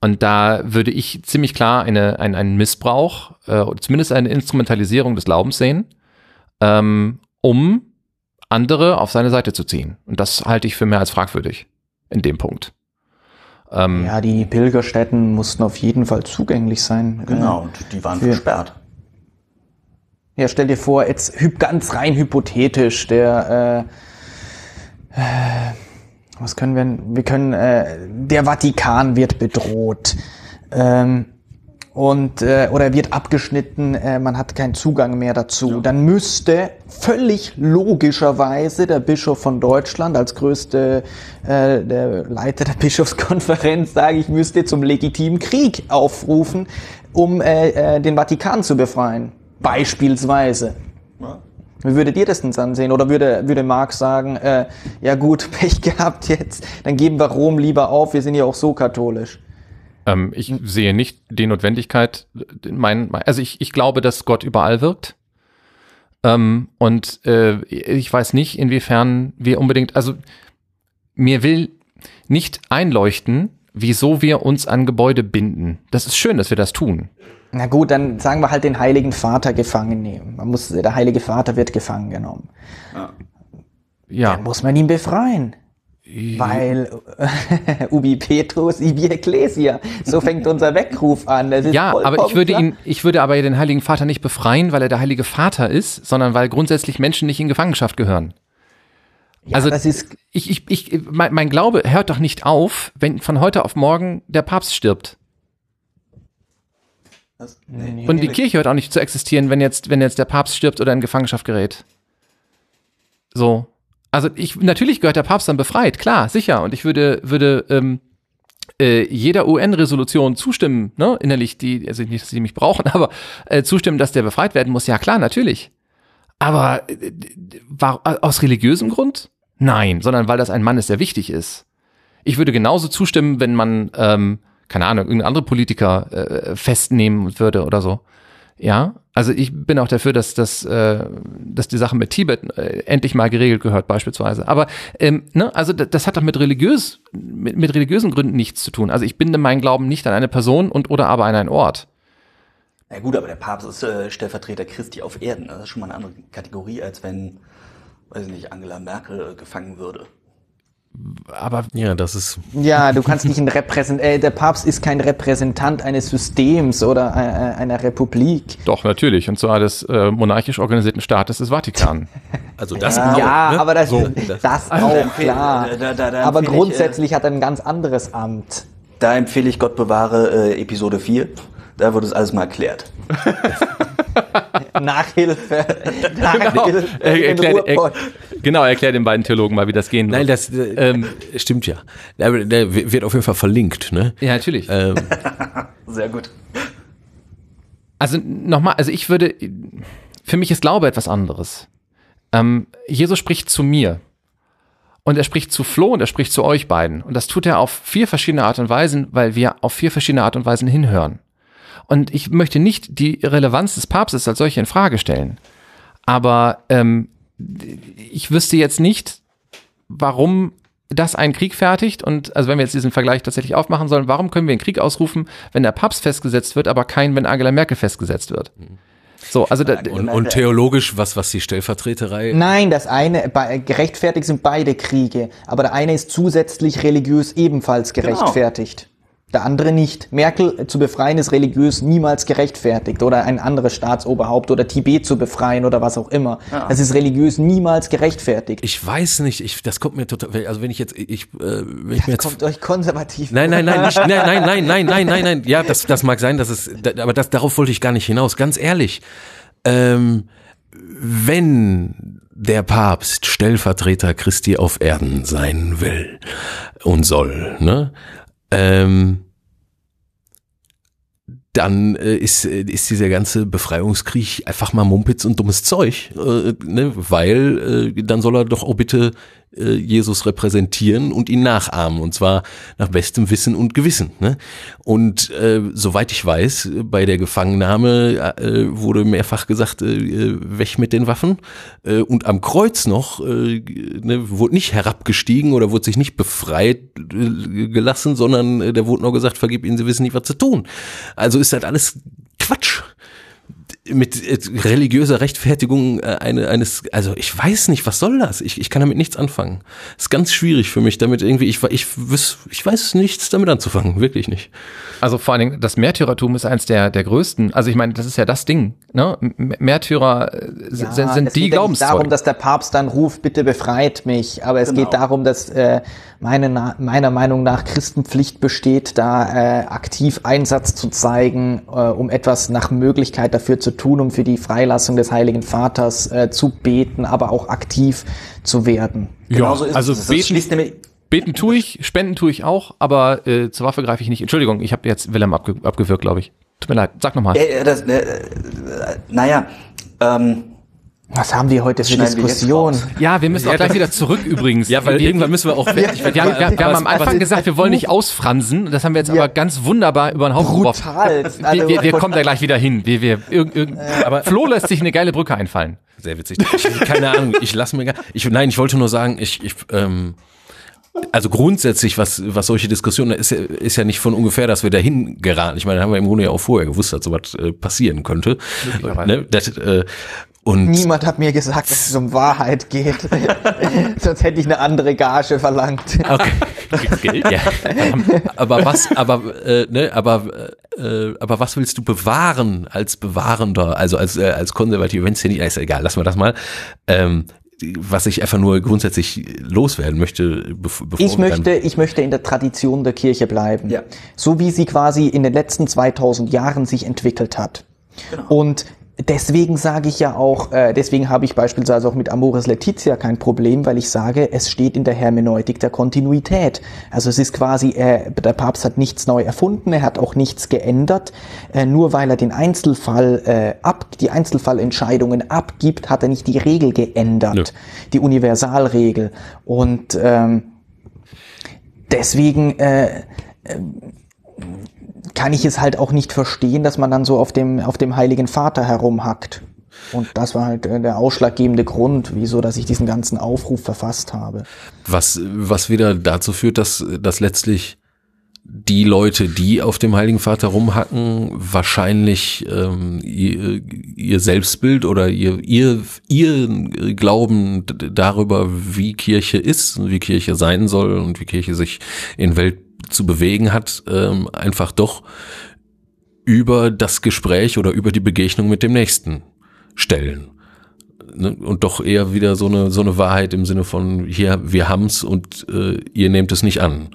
Und da würde ich ziemlich klar eine, ein, einen Missbrauch, äh, zumindest eine Instrumentalisierung des Glaubens sehen, ähm, um andere auf seine Seite zu ziehen. Und das halte ich für mehr als fragwürdig in dem Punkt. Ähm, ja, die Pilgerstätten mussten auf jeden Fall zugänglich sein. Genau, äh, und die waren für, gesperrt. Ja, stell dir vor, jetzt ganz rein hypothetisch, der, äh, äh, was können wir, wir können, äh, der Vatikan wird bedroht. Ähm, und äh, oder wird abgeschnitten, äh, man hat keinen Zugang mehr dazu. Ja. Dann müsste völlig logischerweise der Bischof von Deutschland als größte äh, der Leiter der Bischofskonferenz sage ich müsste zum legitimen Krieg aufrufen, um äh, äh, den Vatikan zu befreien, beispielsweise. Ja. Wie würdet ihr das denn ansehen? Oder würde, würde Marx sagen, äh, ja gut, Pech gehabt jetzt, dann geben wir Rom lieber auf, wir sind ja auch so katholisch. Ähm, ich sehe nicht die Notwendigkeit, mein, also ich, ich glaube, dass Gott überall wirkt. Ähm, und äh, ich weiß nicht, inwiefern wir unbedingt, also mir will nicht einleuchten, wieso wir uns an Gebäude binden. Das ist schön, dass wir das tun. Na gut, dann sagen wir halt den Heiligen Vater gefangen nehmen. Man muss, der Heilige Vater wird gefangen genommen. Ja. ja. Dann muss man ihn befreien. Weil Ubi Petrus, Ibi Ecclesia. So fängt unser Weckruf an. ja, aber ich würde ihn, ich würde aber den Heiligen Vater nicht befreien, weil er der Heilige Vater ist, sondern weil grundsätzlich Menschen nicht in Gefangenschaft gehören. Ja, also das ist ich, ich, ich, mein, mein Glaube hört doch nicht auf, wenn von heute auf morgen der Papst stirbt. Was? Nee. Und die Kirche hört auch nicht zu existieren, wenn jetzt, wenn jetzt der Papst stirbt oder in Gefangenschaft gerät. So. Also ich, natürlich gehört der Papst dann befreit, klar, sicher. Und ich würde, würde ähm, äh, jeder UN-Resolution zustimmen, ne, innerlich, die, also nicht, dass sie mich brauchen, aber äh, zustimmen, dass der befreit werden muss, ja klar, natürlich. Aber äh, war, aus religiösem Grund? Nein, sondern weil das ein Mann ist, der wichtig ist. Ich würde genauso zustimmen, wenn man, ähm, keine Ahnung, irgendein andere Politiker äh, festnehmen würde oder so. Ja, also ich bin auch dafür, dass, dass, äh, dass die Sache mit Tibet äh, endlich mal geregelt gehört, beispielsweise. Aber ähm, ne, also das, das hat doch mit religiös, mit, mit religiösen Gründen nichts zu tun. Also ich binde meinen Glauben nicht an eine Person und oder aber an einen Ort. Na gut, aber der Papst ist äh, Stellvertreter Christi auf Erden. Das ist schon mal eine andere Kategorie, als wenn, weiß ich nicht, Angela Merkel äh, gefangen würde. Aber Ja, das ist, Ja, du kannst nicht ein Repräsent äh, der Papst ist kein Repräsentant eines Systems oder äh, einer Republik. doch, natürlich. Und zwar des äh, monarchisch organisierten Staates des Vatikan. also das Ja, auch, ja ne? aber das, So, das, das- auch empfehle- klar. da- da- da- aber empfehle ich, grundsätzlich hat er ein ganz anderes Amt. Da empfehle ich Gott bewahre äh, Episode 4. Da wird es alles mal erklärt. Nachhilfe. Nachhilfe Er, in erklärt, er. Genau, erklärt den beiden Theologen mal, wie das gehen Nein, wird. das äh, Ähm, stimmt ja. Der, der wird auf jeden Fall verlinkt, ne? ja, natürlich. Ähm, Sehr gut. Also nochmal, also ich würde, für mich ist Glaube etwas anderes. Ähm, Jesus spricht zu mir. Und er spricht zu Flo und er spricht zu euch beiden. Und das tut er auf vier verschiedene Art und Weisen, weil wir auf vier verschiedene Art und Weisen hinhören. Und ich möchte nicht die Relevanz des Papstes als solche in Frage stellen. Aber ähm, ich wüsste jetzt nicht, warum das einen Krieg fertigt. Und also wenn wir jetzt diesen Vergleich tatsächlich aufmachen sollen, warum können wir einen Krieg ausrufen, wenn der Papst festgesetzt wird, aber kein, wenn Angela Merkel festgesetzt wird? So, also da, und, und theologisch, was, was die Stellvertreterei. Nein, das eine, gerechtfertigt sind beide Kriege, aber der eine ist zusätzlich religiös ebenfalls gerechtfertigt. Der andere nicht. Merkel zu befreien ist religiös niemals gerechtfertigt oder ein anderes Staatsoberhaupt oder Tibet zu befreien oder was auch immer. Das ist religiös niemals gerechtfertigt. Ich weiß nicht, ich, das kommt mir total, also wenn ich jetzt, ich, äh, wenn ich mir jetzt Kommt euch konservativ. Nein, nein, nein, nicht, nein, nein, nein, nein, nein, nein, nein. Ja, das, das mag sein, dass es, da- aber das, darauf wollte ich gar nicht hinaus. Ganz ehrlich, ähm, wenn der Papst Stellvertreter Christi auf Erden sein will und soll, ne, ähm, dann äh, ist, äh, ist dieser ganze Befreiungskrieg einfach mal Mumpitz und dummes Zeug, äh, ne? weil äh, dann soll er doch auch bitte äh, Jesus repräsentieren und ihn nachahmen und zwar nach bestem Wissen und Gewissen. Ne? Und äh, soweit ich weiß, bei der Gefangennahme äh, wurde mehrfach gesagt, äh, weg mit den Waffen äh, und am Kreuz noch äh, ne, wurde nicht herabgestiegen oder wurde sich nicht befreit äh, gelassen, sondern äh, da wurde noch gesagt, vergib ihnen, sie wissen nicht, was zu tun. Also ist das alles Quatsch mit äh, religiöser Rechtfertigung äh, eine, eines, also ich weiß nicht, was soll das? Ich, ich kann damit nichts anfangen. ist ganz schwierig für mich, damit irgendwie, ich, ich, ich weiß nichts damit anzufangen, wirklich nicht. Also vor allen Dingen, das Märtyrertum ist eins der, der größten. Also ich meine, das ist ja das Ding. Ne? M- Märtyrer äh, sind, Ja, sind es die geht ja nicht darum, Glaubenszeugen. dass der Papst dann ruft, bitte befreit mich. Aber es Genau. geht darum, dass äh, meine, Na- meiner Meinung nach Christenpflicht besteht, da äh, aktiv Einsatz zu zeigen, äh, um etwas nach Möglichkeit dafür zu tun, um für die Freilassung des Heiligen Vaters äh, zu beten, aber auch aktiv zu werden. Genauso ist also es. Das beten, beten tue ich, spenden tue ich auch, aber äh, zur Waffe greife ich nicht. Entschuldigung, ich habe jetzt Willem abge abgewürgt, glaube ich. Tut mir leid, sag nochmal. äh, das, äh, äh, naja, ähm, Was haben wir heute für Schneiden Diskussion? Ja, wir müssen auch gleich wieder zurück übrigens. Ja, weil wir, irgendwann müssen wir auch fertig wir, wir, haben, wir, wir haben am Anfang gesagt, wir wollen nicht ausfransen. Das haben wir jetzt aber ganz wunderbar über den Haufen geworfen. Brutal. Wir, wir, wir kommen da gleich wieder hin. Wir, wir, irg, irg, aber Flo lässt sich eine geile Brücke einfallen. Sehr witzig. Ich, keine Ahnung, ich lasse mir gar, ich, nein, ich wollte nur sagen, ich, ich ähm, also grundsätzlich, was, was solche Diskussionen, ist, ja- ist ja nicht von ungefähr, dass wir dahin geraten. Ich meine, da haben wir im Grunde ja auch vorher gewusst, dass sowas äh, passieren könnte. Ne? Das, äh, und Niemand hat mir gesagt, dass es um Wahrheit geht. Sonst hätte ich eine andere Gage verlangt. Okay. Geld? Ja. aber was, aber, äh, ne, aber, äh, aber was willst du bewahren als Bewahrender, also als, äh, als Konservativ, wenn es dir nicht, ist egal, lassen wir das mal. Ähm, was ich einfach nur grundsätzlich loswerden möchte, bevor ich möchte, ich möchte in der Tradition der Kirche bleiben. Ja. So wie sie quasi in den letzten 2000 Jahren sich entwickelt hat. Genau. Und deswegen sage ich ja auch, äh, deswegen habe ich beispielsweise auch mit Amoris Letizia kein Problem, weil ich sage, es steht in der Hermeneutik der Kontinuität. Also es ist quasi, äh, der Papst hat nichts neu erfunden, er hat auch nichts geändert. Äh, nur weil er den Einzelfall äh, ab, die Einzelfallentscheidungen abgibt, hat er nicht die Regel geändert, ja. die Universalregel. Und ähm, deswegen äh, äh kann ich es halt auch nicht verstehen, dass man dann so auf dem, auf dem Heiligen Vater herumhackt. Und das war halt äh, der ausschlaggebende Grund, wieso, dass ich diesen ganzen Aufruf verfasst habe. Was, was wieder dazu führt, dass, dass letztlich die Leute, die auf dem Heiligen Vater rumhacken, wahrscheinlich ähm, ihr, ihr Selbstbild oder ihr, ihr, ihr Glauben darüber, wie Kirche ist, wie Kirche sein soll und wie Kirche sich in Welt zu bewegen hat, ähm, einfach doch über das Gespräch oder über die Begegnung mit dem Nächsten stellen. Ne? Und doch eher wieder so eine, so eine Wahrheit im Sinne von, hier, wir haben's und äh, ihr nehmt es nicht an.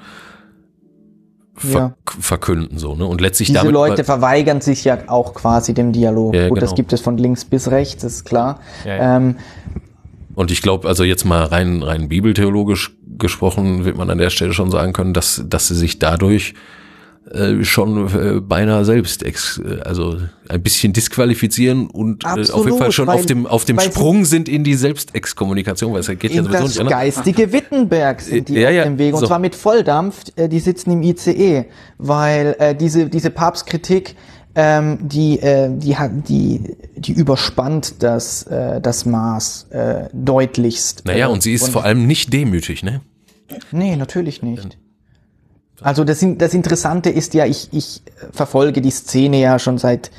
Ver ja. verkünden so ne und letztlich diese Leute verweigern sich ja auch quasi dem Dialog ja, gut genau. das gibt es von links bis rechts ist klar ja, ähm, und ich glaube, also jetzt mal rein, rein bibeltheologisch gesprochen, wird man an der Stelle schon sagen können, dass, dass sie sich dadurch äh, schon äh, beinahe selbst ex, äh, also ein bisschen disqualifizieren und Absolut, äh, auf jeden Fall schon weil, auf dem auf dem Sprung sind in die Selbstexkommunikation, weil es geht ja sowieso nicht anders. geistige Wittenberg sind die ja, ja, auf dem Weg und so. zwar mit Volldampf, äh, die sitzen im ICE, weil äh, diese diese Papstkritik ähm, die, äh, die, die, die überspannt das, äh, das Maß äh, deutlichst. Naja, und sie ist und, vor allem nicht demütig, ne? Nee, natürlich nicht. Also das, das Interessante ist ja, ich, ich verfolge die Szene ja schon seit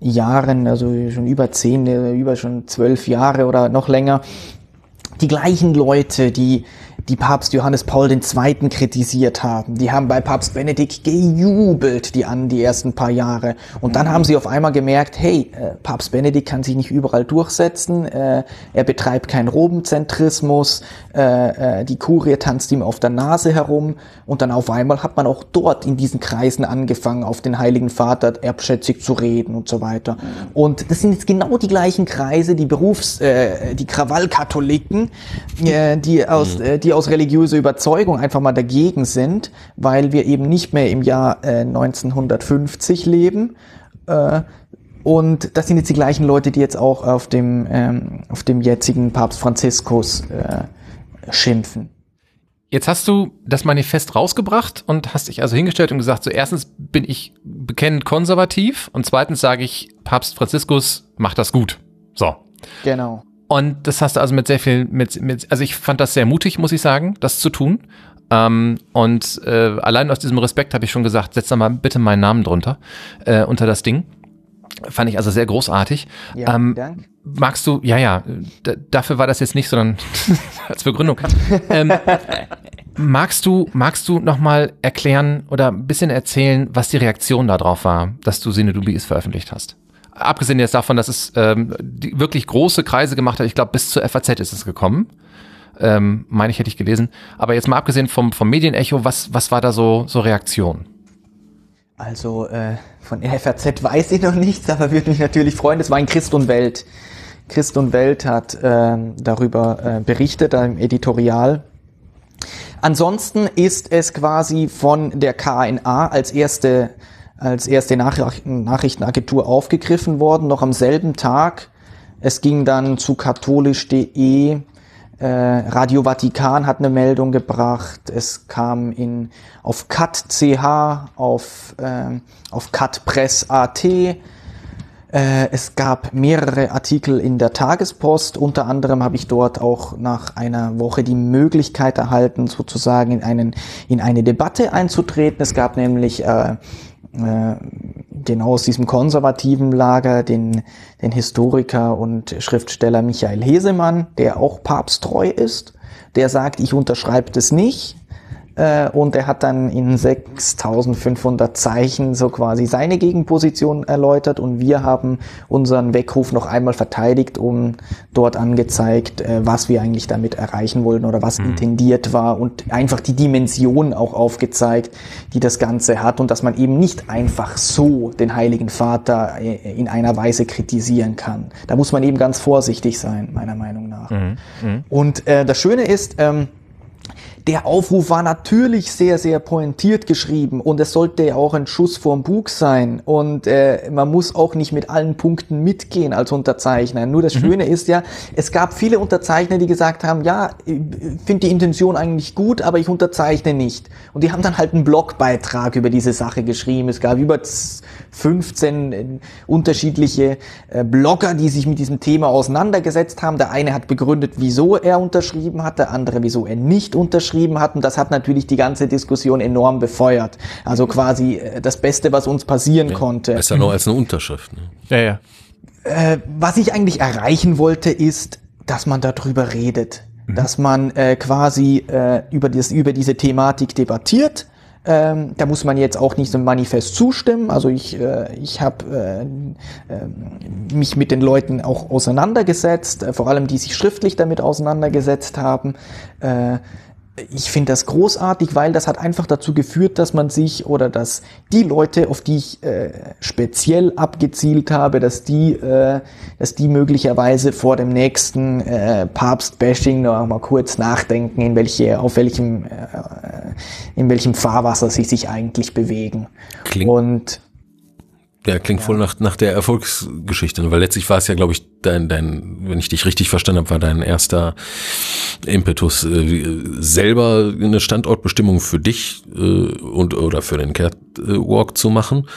Jahren, also schon über zehn, über schon zwölf Jahre oder noch länger. Die gleichen Leute, die die Papst Johannes Paul II. kritisiert haben. Die haben bei Papst Benedikt gejubelt, die an die ersten paar Jahre. Und dann haben sie auf einmal gemerkt, hey, äh, Papst Benedikt kann sich nicht überall durchsetzen, äh, er betreibt keinen Robenzentrismus, äh, äh, die Kurie tanzt ihm auf der Nase herum. Und dann auf einmal hat man auch dort in diesen Kreisen angefangen, auf den Heiligen Vater erbschätzig zu reden und so weiter. Und das sind jetzt genau die gleichen Kreise, die Berufs-, äh, die Krawallkatholiken, äh, die aus, mhm. Die aus religiöser Überzeugung einfach mal dagegen sind, weil wir eben nicht mehr im Jahr äh, 1950 leben. Äh, und das sind jetzt die gleichen Leute, die jetzt auch auf dem, ähm, auf dem jetzigen Papst Franziskus äh, schimpfen. Jetzt hast du das Manifest rausgebracht und hast dich also hingestellt und gesagt, so erstens bin ich bekennend konservativ und zweitens sage ich, Papst Franziskus macht das gut. So. Genau. Und das hast du also mit sehr viel, mit, mit also ich fand das sehr mutig, muss ich sagen, das zu tun. Ähm, und äh, allein aus diesem Respekt habe ich schon gesagt, setz da mal bitte meinen Namen drunter, äh, unter das Ding. Fand ich also sehr großartig. Ja, ähm, Dank. Magst du, ja, ja, dafür war das jetzt nicht, sondern als Begründung. ähm, magst du, magst du nochmal erklären oder ein bisschen erzählen, was die Reaktion darauf war, dass du Sine Dubis veröffentlicht hast? Abgesehen jetzt davon, dass es ähm, wirklich große Kreise gemacht hat, ich glaube, bis zur FAZ ist es gekommen. Ähm, meine ich, hätte ich gelesen. Aber jetzt mal abgesehen vom, vom Medienecho, was, was war da so, so Reaktion? Also äh, von der FAZ weiß ich noch nichts, aber würde mich natürlich freuen. Es war in Christ und Welt. Christ und Welt hat äh, darüber äh, berichtet, im Editorial. Ansonsten ist es quasi von der KNA als erste als erste Nachrichtenagentur aufgegriffen worden, noch am selben Tag. Es ging dann zu katholisch.de, äh, Radio Vatikan hat eine Meldung gebracht, es kam in, auf cat.ch, auf, äh, auf catpress.at, äh, es gab mehrere Artikel in der Tagespost, unter anderem habe ich dort auch nach einer Woche die Möglichkeit erhalten, sozusagen in, einen, in eine Debatte einzutreten. Es gab nämlich äh, äh, genau aus diesem konservativen Lager den, den Historiker und Schriftsteller Michael Hesemann, der auch papsttreu ist, der sagt, ich unterschreibe das nicht. Äh, und er hat dann in 6500 Zeichen so quasi seine Gegenposition erläutert und wir haben unseren Weckruf noch einmal verteidigt und dort angezeigt, äh, was wir eigentlich damit erreichen wollten oder was mhm. intendiert war und einfach die Dimension auch aufgezeigt, die das Ganze hat und dass man eben nicht einfach so den Heiligen Vater äh, in einer Weise kritisieren kann. Da muss man eben ganz vorsichtig sein, meiner Meinung nach. Mhm. Mhm. Und äh, das Schöne ist, ähm, der Aufruf war natürlich sehr, sehr pointiert geschrieben und es sollte ja auch ein Schuss vorm Bug sein und äh, man muss auch nicht mit allen Punkten mitgehen als Unterzeichner. Nur das mhm. Schöne ist ja, es gab viele Unterzeichner, die gesagt haben, ja, ich finde die Intention eigentlich gut, aber ich unterzeichne nicht. Und die haben dann halt einen Blogbeitrag über diese Sache geschrieben. Es gab über 15 äh, unterschiedliche äh, Blogger, die sich mit diesem Thema auseinandergesetzt haben. Der eine hat begründet, wieso er unterschrieben hat, der andere, wieso er nicht unterschrieben hat und das hat natürlich die ganze Diskussion enorm befeuert. Also quasi äh, das Beste, was uns passieren ja, konnte. Besser noch als eine Unterschrift. Ne? Ja, ja. Was ich eigentlich erreichen wollte, ist, dass man darüber redet. Mhm. Dass man äh, quasi äh, über, das, über diese Thematik debattiert. Ähm, da muss man jetzt auch nicht so manifest zustimmen. Also ich, äh, ich habe äh, äh, mich mit den Leuten auch auseinandergesetzt, äh, vor allem die sich schriftlich damit auseinandergesetzt haben. Ich finde das großartig, weil das hat einfach dazu geführt, dass man sich oder dass die Leute, auf die ich äh, speziell abgezielt habe, dass die, äh, dass die möglicherweise vor dem nächsten äh, Papst-Bashing noch mal kurz nachdenken, in welche, auf welchem, äh, in welchem Fahrwasser sie sich eigentlich bewegen. Klingt. Und ja, klingt ja. voll nach, nach der Erfolgsgeschichte, weil letztlich war es ja, glaube ich, dein, dein, wenn ich dich richtig verstanden habe, war dein erster Impetus, äh, selber eine Standortbestimmung für dich äh, und oder für den Catwalk zu machen.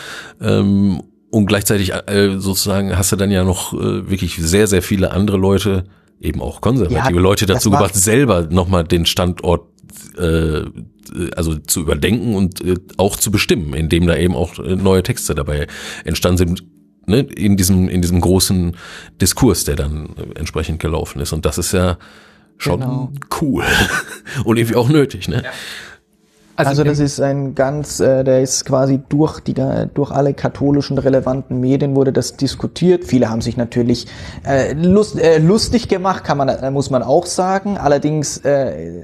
Ähm, und gleichzeitig äh, sozusagen hast du dann ja noch äh, wirklich sehr, sehr viele andere Leute, eben auch konservative ja, Leute dazu gebracht, selber nochmal den Standort äh, also zu überdenken und äh, auch zu bestimmen, indem da eben auch äh, neue Texte dabei entstanden sind, ne, in diesem, in diesem großen Diskurs, der dann äh, entsprechend gelaufen ist. Und das ist ja schon genau. cool und irgendwie auch nötig, ne? Ja. Also, also das ist ein ganz, äh, der ist quasi durch die durch alle katholischen relevanten Medien wurde das diskutiert. Viele haben sich natürlich äh, lust, äh, lustig gemacht, kann man, äh, muss man auch sagen. Allerdings äh,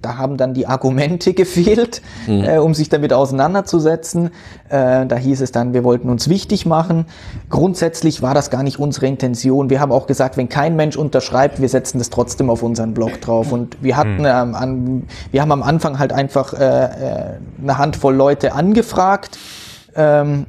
da haben dann die Argumente gefehlt, mhm. äh, um sich damit auseinanderzusetzen. Äh, da hieß es dann, wir wollten uns wichtig machen. Grundsätzlich war das gar nicht unsere Intention. Wir haben auch gesagt, wenn kein Mensch unterschreibt, wir setzen das trotzdem auf unseren Blog drauf. Und wir hatten, mhm. ähm, an, wir haben am Anfang halt einfach äh, äh eine Handvoll Leute angefragt. Ähm,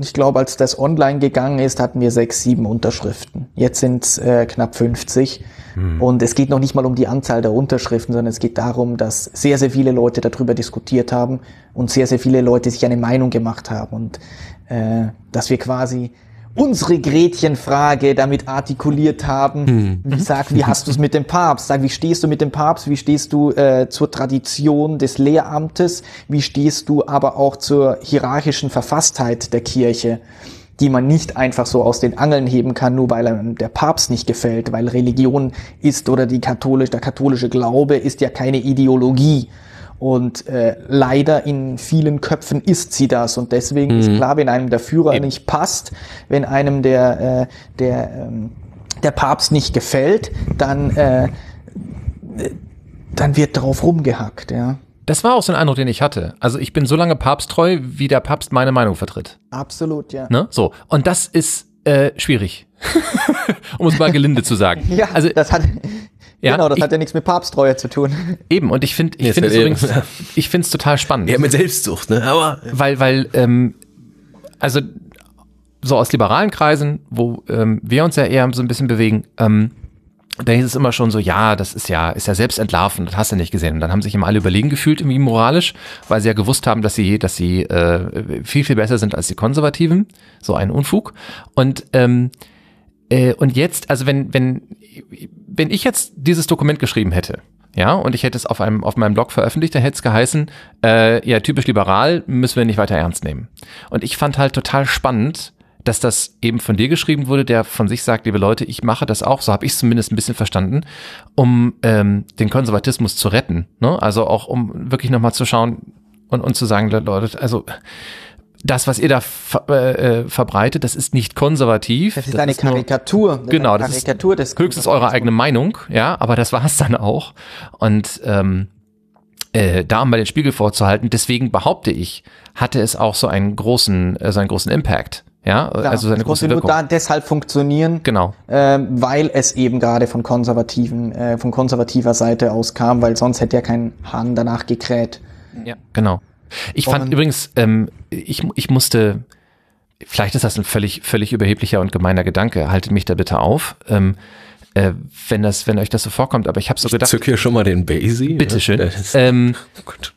ich glaube, als das online gegangen ist, hatten wir sechs, sieben Unterschriften. Jetzt sind es äh, knapp 50. Mhm. Und es geht noch nicht mal um die Anzahl der Unterschriften, sondern es geht darum, dass sehr, sehr viele Leute darüber diskutiert haben und sehr, sehr viele Leute sich eine Meinung gemacht haben und äh, dass wir quasi unsere Gretchenfrage damit artikuliert haben. Mhm. Sag, wie hast du es mit dem Papst? Sag, wie stehst du mit dem Papst? Wie stehst du äh, zur Tradition des Lehramtes? Wie stehst du aber auch zur hierarchischen Verfasstheit der Kirche? die man nicht einfach so aus den Angeln heben kann, nur weil einem der Papst nicht gefällt, weil Religion ist oder die katholisch, der katholische Glaube ist ja keine Ideologie. Und äh, leider in vielen Köpfen ist sie das. Und deswegen mhm. ist klar, wenn einem der Führer Eben. nicht passt, wenn einem der, äh, der, ähm, der Papst nicht gefällt, dann, äh, dann wird darauf rumgehackt, ja. Das war auch so ein Eindruck, den ich hatte. Also ich bin so lange papsttreu, wie der Papst meine Meinung vertritt. Absolut, ja. Ne? So. Und das ist äh, schwierig. um es mal gelinde zu sagen. Ja, also das hat ja, genau, das ich, hat ja nichts mit Papsttreue zu tun. Eben, und ich finde, ich finde es übrigens, ich finde es total spannend. Ja, mit Selbstsucht, ne? Aber weil, weil, ähm, also so aus liberalen Kreisen, wo ähm, wir uns ja eher so ein bisschen bewegen, ähm, da hieß es immer schon so, ja, das ist ja, ist ja selbst entlarven, das hast du nicht gesehen. Und dann haben sich immer alle überlegen gefühlt, irgendwie moralisch, weil sie ja gewusst haben, dass sie, dass sie äh, viel, viel besser sind als die Konservativen. So ein Unfug. Und, ähm, äh, und jetzt, also wenn, wenn, wenn ich jetzt dieses Dokument geschrieben hätte, ja, und ich hätte es auf einem, auf meinem Blog veröffentlicht, dann hätte es geheißen, äh, ja, typisch liberal, müssen wir nicht weiter ernst nehmen. Und ich fand halt total spannend, dass das eben von dir geschrieben wurde, der von sich sagt, liebe Leute, ich mache das auch, so habe ich es zumindest ein bisschen verstanden, um ähm, den Konservatismus zu retten. Ne? Also auch um wirklich nochmal zu schauen und, und zu sagen, Leute, also das, was ihr da ver äh, äh, verbreitet, das ist nicht konservativ. Das ist das eine ist Karikatur. Nur, genau, eine Karikatur das ist höchstens eure eigene Meinung, ja, aber das war es dann auch. Und ähm, äh, da mal den Spiegel vorzuhalten, deswegen behaupte ich, hatte es auch so einen großen, äh, so einen großen Impact. Ja, Klar, also seine große Wirkung. nur da deshalb funktionieren, genau, äh, weil es eben gerade von konservativen, äh, von konservativer Seite aus kam, weil sonst hätte ja kein Hahn danach gekräht. Ja, genau. Ich fand und übrigens, ähm, ich, ich musste, vielleicht ist das ein völlig, völlig überheblicher und gemeiner Gedanke, haltet mich da bitte auf. Ähm, äh, wenn das, wenn euch das so vorkommt, aber ich habe so gedacht. Ich zück hier schon mal den Basie. Bitteschön. Ne? Ähm, oh Gott.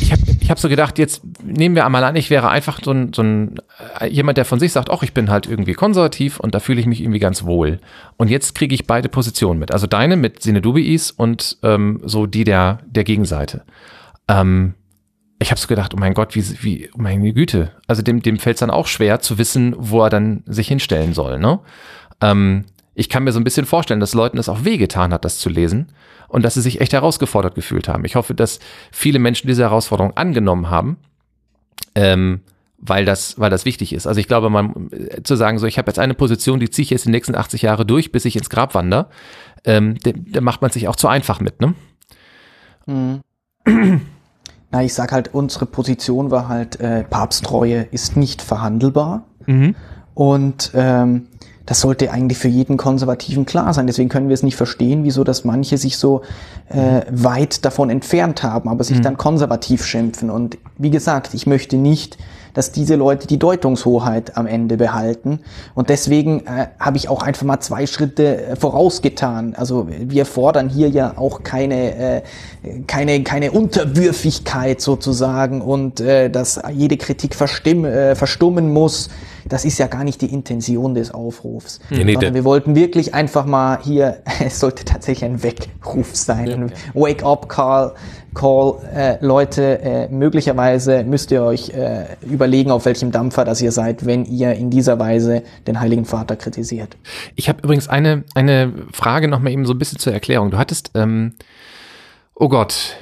Ich habe ich hab so gedacht, jetzt nehmen wir einmal an, ich wäre einfach so ein, so ein äh, jemand, der von sich sagt, ach, ich bin halt irgendwie konservativ und da fühle ich mich irgendwie ganz wohl. Und jetzt kriege ich beide Positionen mit. Also deine mit Sinedubiis und ähm, so die der, der Gegenseite. Ähm, ich habe so gedacht, oh mein Gott, wie, wie, oh meine Güte. Also dem, dem fällt es dann auch schwer zu wissen, wo er dann sich hinstellen soll. Ne? Ähm, ich kann mir so ein bisschen vorstellen, dass Leuten es auch wehgetan hat, das zu lesen und dass sie sich echt herausgefordert gefühlt haben. Ich hoffe, dass viele Menschen diese Herausforderung angenommen haben, ähm, weil das, weil das wichtig ist. Also ich glaube, man äh, zu sagen, so ich habe jetzt eine Position, die ziehe ich jetzt die nächsten 80 Jahre durch, bis ich ins Grab wandere, ähm, da macht man sich auch zu einfach mit, ne? Mhm. Na, ich sag halt, unsere Position war halt, äh, Papsttreue ist nicht verhandelbar. Mhm. Und ähm, das sollte eigentlich für jeden Konservativen klar sein. Deswegen können wir es nicht verstehen, wieso dass manche sich so äh, weit davon entfernt haben, aber sich mhm. dann konservativ schimpfen. Und wie gesagt, ich möchte nicht dass diese Leute die Deutungshoheit am Ende behalten. Und deswegen äh, habe ich auch einfach mal zwei Schritte äh, vorausgetan. Also wir fordern hier ja auch keine, äh, keine, keine Unterwürfigkeit sozusagen und äh, dass jede Kritik verstimm, äh, verstummen muss. Das ist ja gar nicht die Intention des Aufrufs. Nee, nee, wir wollten wirklich einfach mal hier, es sollte tatsächlich ein Weckruf sein, ein Wake-up-Call Call, äh, Leute, äh, möglicherweise müsst ihr euch äh, überlegen, auf welchem Dampfer das ihr seid, wenn ihr in dieser Weise den Heiligen Vater kritisiert. Ich habe übrigens eine, eine Frage noch mal eben so ein bisschen zur Erklärung. Du hattest, ähm, oh Gott,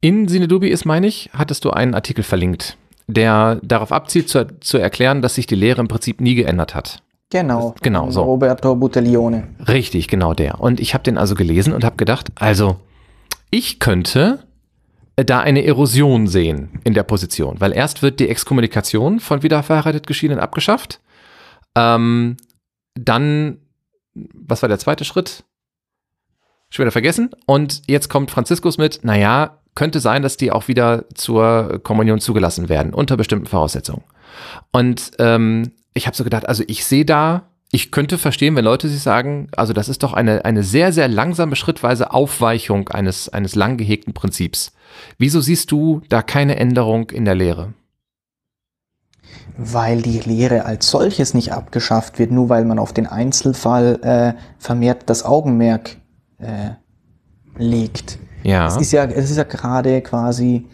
in Sinedubi ist, meine ich, hattest du einen Artikel verlinkt, der darauf abzielt, zu, zu erklären, dass sich die Lehre im Prinzip nie geändert hat. Genau. Genau, so. Roberto Buttiglione. Richtig, genau der. Und ich habe den also gelesen und habe gedacht, also ich könnte da eine Erosion sehen in der Position, weil erst wird die Exkommunikation von wiederverheiratet Geschiedenen abgeschafft, ähm, dann, was war der zweite Schritt? Schon wieder vergessen. Und jetzt kommt Franziskus mit, naja, könnte sein, dass die auch wieder zur Kommunion zugelassen werden, unter bestimmten Voraussetzungen. Und ähm, ich habe so gedacht, also ich sehe da ich könnte verstehen, wenn Leute sich sagen, also das ist doch eine, eine sehr, sehr langsame, schrittweise Aufweichung eines, eines lang gehegten Prinzips. Wieso siehst du da keine Änderung in der Lehre? Weil die Lehre als solches nicht abgeschafft wird, nur weil man auf den Einzelfall äh, vermehrt das Augenmerk äh, legt. Ja. Es ist ja, es ist ja gerade quasi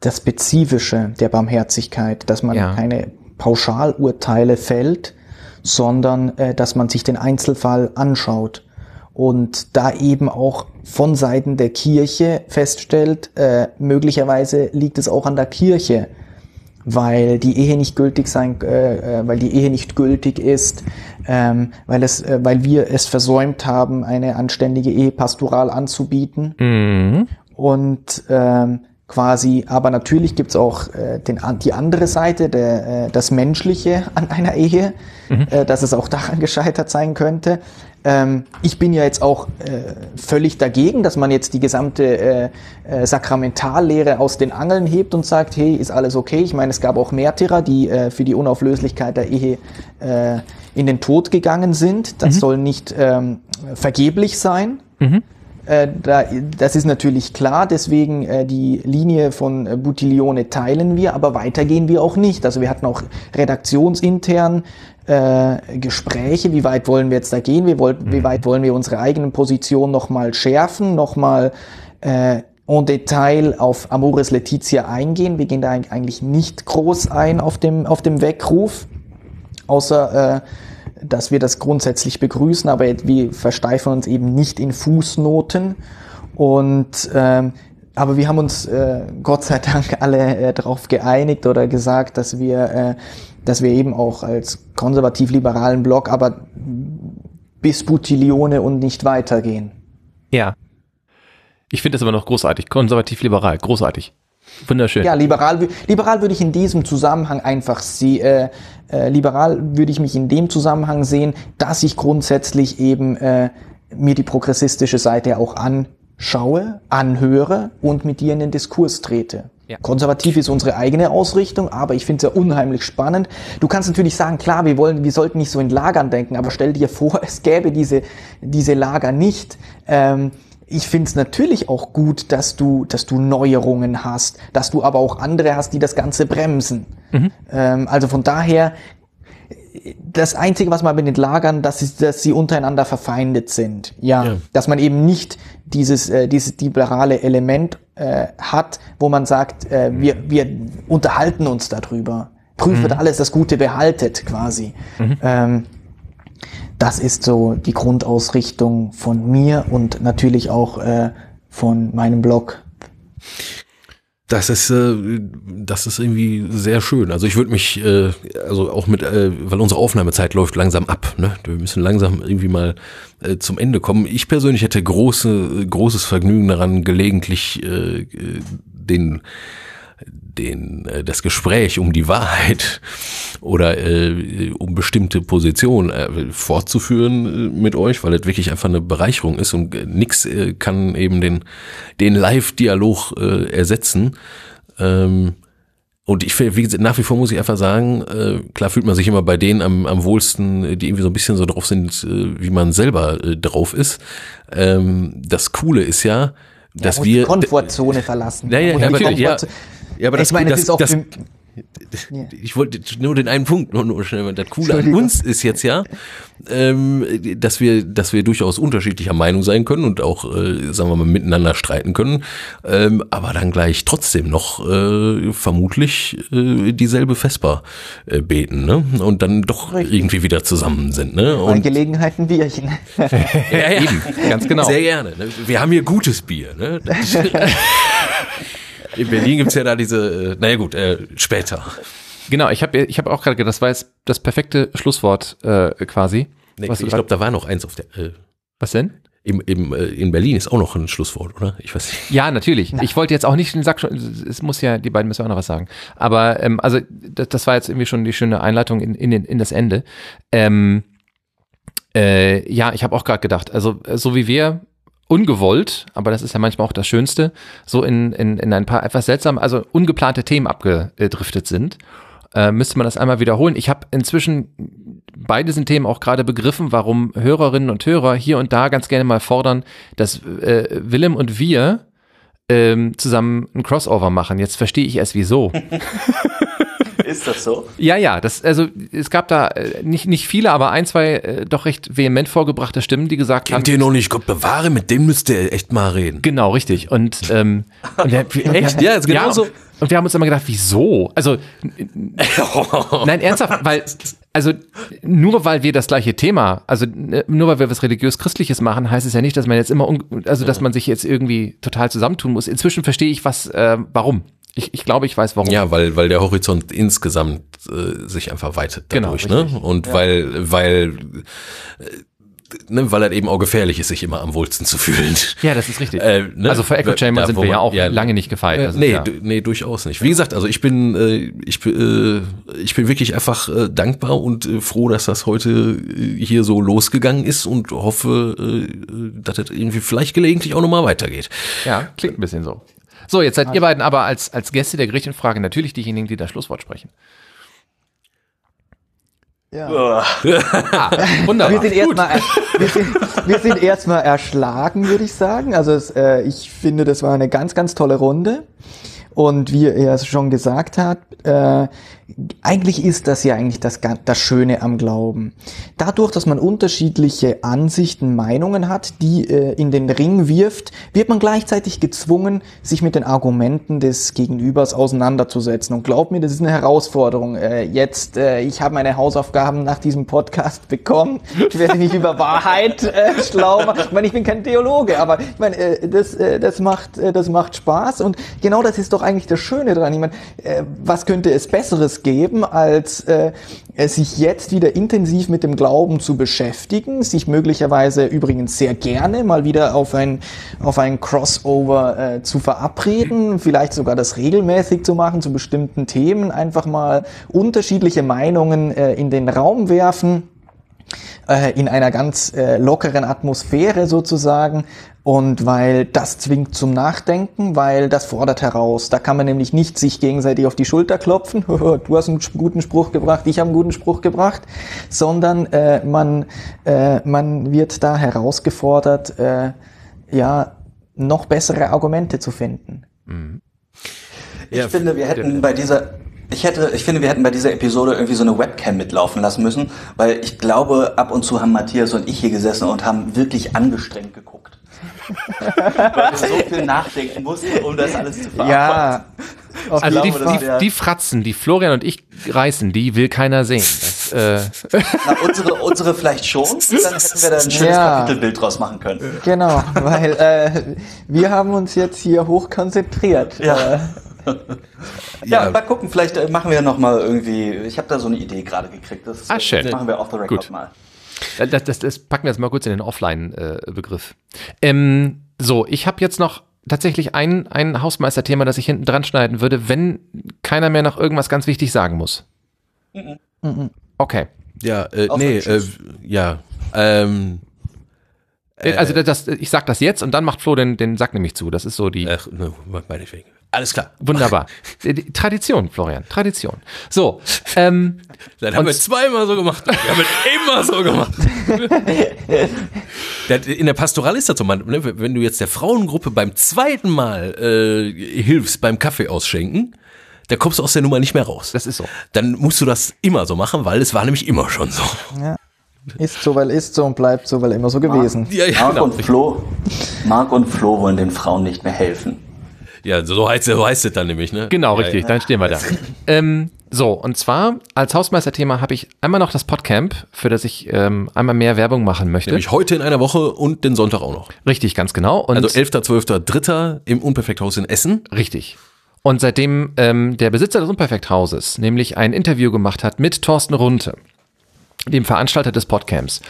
das Spezifische der Barmherzigkeit, dass man ja. keine Pauschalurteile fällt, sondern äh, dass man sich den Einzelfall anschaut und da eben auch von Seiten der Kirche feststellt, äh, möglicherweise liegt es auch an der Kirche, weil die Ehe nicht gültig sein, äh, äh, weil die Ehe nicht gültig ist, ähm, weil es, äh, weil wir es versäumt haben, eine anständige Ehe pastoral anzubieten mhm. und ähm, quasi, aber natürlich gibt's auch äh, den, die andere Seite, der, äh, das Menschliche an einer Ehe, mhm. äh, dass es auch daran gescheitert sein könnte. Ähm, ich bin ja jetzt auch äh, völlig dagegen, dass man jetzt die gesamte äh, äh, Sakramentallehre aus den Angeln hebt und sagt, hey, ist alles okay. Ich meine, es gab auch Märtyrer, die für die Unauflöslichkeit der Ehe in den Tod gegangen sind. Das mhm. soll nicht ähm, vergeblich sein. Mhm. Da, das ist natürlich klar, deswegen äh, die Linie von äh, Buttiglione teilen wir, aber weiter gehen wir auch nicht. Also wir hatten auch redaktionsintern äh, Gespräche, wie weit wollen wir jetzt da gehen, wie, wollt, wie mhm. weit wollen wir unsere eigenen Positionen nochmal schärfen, nochmal äh, en Detail auf Amoris Letizia eingehen. Wir gehen da eigentlich nicht groß ein auf dem, auf dem Weckruf. außer äh, dass wir das grundsätzlich begrüßen, aber wir versteifen uns eben nicht in Fußnoten. Und ähm, aber wir haben uns äh, Gott sei Dank alle äh, darauf geeinigt oder gesagt, dass wir, äh, dass wir eben auch als konservativ-liberalen Block aber bis Butilione und nicht weitergehen. Ja. Ich finde das aber noch großartig. Konservativ-liberal, großartig. Wunderschön. Ja, liberal, liberal würde ich in diesem Zusammenhang einfach sie, äh, äh, liberal würde ich mich in dem Zusammenhang sehen, dass ich grundsätzlich eben äh, mir die progressistische Seite auch anschaue, anhöre und mit dir in den Diskurs trete. Ja. Konservativ ist unsere eigene Ausrichtung, aber ich finde es ja unheimlich spannend. Du kannst natürlich sagen, klar, wir wollen, wir sollten nicht so in Lagern denken, aber stell dir vor, es gäbe diese, diese Lager nicht. Ähm, ich finde es natürlich auch gut, dass du, dass du Neuerungen hast, dass du aber auch andere hast, die das Ganze bremsen. Mhm. Ähm, also von daher, das Einzige, was man mit den Lagern, dass sie, dass sie untereinander verfeindet sind. Ja, ja. dass man eben nicht dieses, äh, dieses liberale Element äh, hat, wo man sagt, äh, wir, wir unterhalten uns darüber. Prüft mhm. alles, das Gute behaltet quasi. Mhm. Ähm, das ist so die Grundausrichtung von mir und natürlich auch äh, von meinem Blog. Das ist, äh, das ist irgendwie sehr schön. Also ich würde mich, äh, also auch mit, äh, weil unsere Aufnahmezeit läuft langsam ab. Ne? Wir müssen langsam irgendwie mal äh, zum Ende kommen. Ich persönlich hätte große, großes Vergnügen daran, gelegentlich äh, äh den den, äh, das Gespräch um die Wahrheit oder äh, um bestimmte Positionen äh, fortzuführen äh, mit euch, weil es wirklich einfach eine Bereicherung ist und äh, nix äh, kann eben den, den Live-Dialog äh, ersetzen. Ähm, und ich wie gesagt, nach wie vor muss ich einfach sagen, äh, klar fühlt man sich immer bei denen am, am wohlsten, die irgendwie so ein bisschen so drauf sind, äh, wie man selber äh, drauf ist. Ähm, das Coole ist ja, dass ja, wir die Komfortzone verlassen. Ja, ja, ja, aber, ja, ja, aber das, ich meine, das, das, das, ich wollte nur den einen Punkt nur, nur schnell. Das Coole an uns ist jetzt ja, ähm, dass wir, dass wir durchaus unterschiedlicher Meinung sein können und auch, äh, sagen wir mal, miteinander streiten können, ähm, aber dann gleich trotzdem noch äh, vermutlich äh, dieselbe Vesper äh, beten, ne? Und dann doch Richtig. irgendwie wieder zusammen sind, ne? Und Bei Gelegenheiten Bierchen. ja, ja, eben, ganz genau. Sehr gerne. Ne? Wir haben hier gutes Bier, ne? In Berlin gibt's ja da diese, äh, naja gut, äh, später. Genau, ich habe ich hab auch gerade gedacht, das war jetzt das perfekte Schlusswort äh, quasi. Nee, ich glaube, da war noch eins auf der. Äh, was denn? Im, im, äh, in Berlin ist auch noch ein Schlusswort, oder? Ich weiß nicht. Ja, natürlich. Ja. Ich wollte jetzt auch nicht den Sack schon, es muss ja, die beiden müssen auch noch was sagen. Aber ähm, also das, das war jetzt irgendwie schon die schöne Einleitung in, in, in das Ende. Ähm, äh, ja, ich habe auch gerade gedacht, also so wie wir ungewollt, aber das ist ja manchmal auch das Schönste, so in, in, in ein paar etwas seltsam, also ungeplante Themen abgedriftet sind, äh, müsste man das einmal wiederholen. Ich habe inzwischen beide sind Themen auch gerade begriffen, warum Hörerinnen und Hörer hier und da ganz gerne mal fordern, dass äh, Willem und wir ähm, zusammen ein Crossover machen. Jetzt verstehe ich erst wieso. Ist das so? Ja, ja. Das, also es gab da äh, nicht, nicht viele, aber ein, zwei äh, doch recht vehement vorgebrachte Stimmen, die gesagt Kennt haben. Kennt ihr noch nicht Gott bewahre, mit dem müsst ihr echt mal reden. Genau, richtig. Und, ähm, und der, echt? Ja, ist genauso. Ja, und wir haben uns immer gedacht, wieso? Also, nein, ernsthaft, weil, also, nur weil wir das gleiche Thema, also, nur weil wir was religiös-christliches machen, heißt es ja nicht, dass man jetzt immer, also, dass man sich jetzt irgendwie total zusammentun muss. Inzwischen verstehe ich was, äh, warum. Ich, ich glaube, ich weiß warum. Ja, weil, weil der Horizont insgesamt äh, sich einfach weitet dadurch, genau, ne? Und ja. weil, weil, äh, ne, weil er eben auch gefährlich ist, sich immer am wohlsten zu fühlen. Ja, das ist richtig. Äh, ne? Also für Echo Chamber sind wir ja auch ja, lange nicht gefeit. Also, nee, ja. nee, durchaus nicht. Wie gesagt, also ich bin, äh, ich, äh, ich bin wirklich einfach äh, dankbar und äh, froh, dass das heute äh, hier so losgegangen ist und hoffe, äh, dass das irgendwie vielleicht gelegentlich auch nochmal weitergeht. Ja, klingt ein bisschen so. So, jetzt seid ihr beiden aber als, als Gäste der Gretchenfrage natürlich diejenigen, die das Schlusswort sprechen. Ja. ah, wunderbar. Wir sind erstmal wir sind, wir sind erstmal erschlagen, würde ich sagen. Also es, äh, ich finde, das war eine ganz, ganz tolle Runde. Und wie er es schon gesagt hat, äh, eigentlich ist das ja eigentlich das, das Schöne am Glauben. Dadurch, dass man unterschiedliche Ansichten, Meinungen hat, die äh, in den Ring wirft, wird man gleichzeitig gezwungen, sich mit den Argumenten des Gegenübers auseinanderzusetzen. Und glaub mir, das ist eine Herausforderung. Äh, jetzt, äh, ich habe meine Hausaufgaben nach diesem Podcast bekommen. Ich werde mich über Wahrheit äh, schlau machen. Ich meine, ich bin kein Theologe, aber ich meine, äh, das, äh, das, macht, äh, das macht Spaß. Und genau das ist doch eigentlich das Schöne dran. Ich meine, äh, was könnte es Besseres geben, als äh, sich jetzt wieder intensiv mit dem Glauben zu beschäftigen, sich möglicherweise übrigens sehr gerne mal wieder auf ein, auf ein Crossover äh, zu verabreden, vielleicht sogar das regelmäßig zu machen zu bestimmten Themen, einfach mal unterschiedliche Meinungen äh, in den Raum werfen äh, in einer ganz äh, lockeren Atmosphäre sozusagen und weil das zwingt zum Nachdenken, weil das fordert heraus. Da kann man nämlich nicht sich gegenseitig auf die Schulter klopfen, du hast einen guten Spruch gebracht, ich habe einen guten Spruch gebracht, sondern äh, man, äh, man wird da herausgefordert, äh, ja, noch bessere Argumente zu finden. Mhm. Ich ja, finde, wir hätten bei dieser ich hätte, ich finde, wir hätten bei dieser Episode irgendwie so eine Webcam mitlaufen lassen müssen, weil ich glaube, ab und zu haben Matthias und ich hier gesessen und haben wirklich angestrengt geguckt. Weil wir so viel nachdenken mussten, um das alles zu verarbeiten. Ja. Also die, die, die, Fratzen, die Florian und ich reißen, die will keiner sehen. Das, äh Na, unsere, unsere vielleicht schon, dann hätten wir da ein schönes ja. Kapitelbild draus machen können. Genau, weil äh, wir haben uns jetzt hier hoch konzentriert. Ja. Äh. Ja, ja, mal gucken, vielleicht äh, machen wir noch mal irgendwie, ich habe da so eine Idee gerade gekriegt. Das, ah, schön. das machen wir off the record Gut. mal. Das, das, das packen wir jetzt mal kurz in den Offline-Begriff. Ähm, so, ich habe jetzt noch tatsächlich ein, ein Hausmeisterthema, das ich hinten dran schneiden würde, wenn keiner mehr noch irgendwas ganz wichtig sagen muss. Mhm. Okay. Ja, äh, nee, äh, ja. Ähm, äh, also das, ich sag das jetzt und dann macht Flo den, den Sack nämlich zu. Das ist so die. Ach, ne, meinetwegen. Alles klar. Wunderbar. Tradition, Florian. Tradition. So. Ähm, das haben wir zweimal so gemacht. Wir haben es immer so gemacht. In der Pastoral ist das so, ne, wenn du jetzt der Frauengruppe beim zweiten Mal äh, hilfst beim Kaffee ausschenken, da kommst du aus der Nummer nicht mehr raus. Das ist so. Dann musst du das immer so machen, weil es war nämlich immer schon so. Ja. Ist so, weil ist so und bleibt so, weil immer so gewesen. Marc, ja, ja, Marc genau. und Flo, Marc und Flo wollen den Frauen nicht mehr helfen. Ja, so heißt, so heißt es dann nämlich, ne? Genau, richtig, ja, dann stehen wir da. ähm, so, und zwar als Hausmeisterthema habe ich einmal noch das Podcamp, für das ich ähm, einmal mehr Werbung machen möchte. Nämlich heute in einer Woche und den Sonntag auch noch. Richtig, ganz genau. Und also 11., 12., 3. im Unperfekthaus in Essen. Richtig. Und seitdem ähm, der Besitzer des Unperfekthauses nämlich ein Interview gemacht hat mit Thorsten Runte, dem Veranstalter des Podcamps,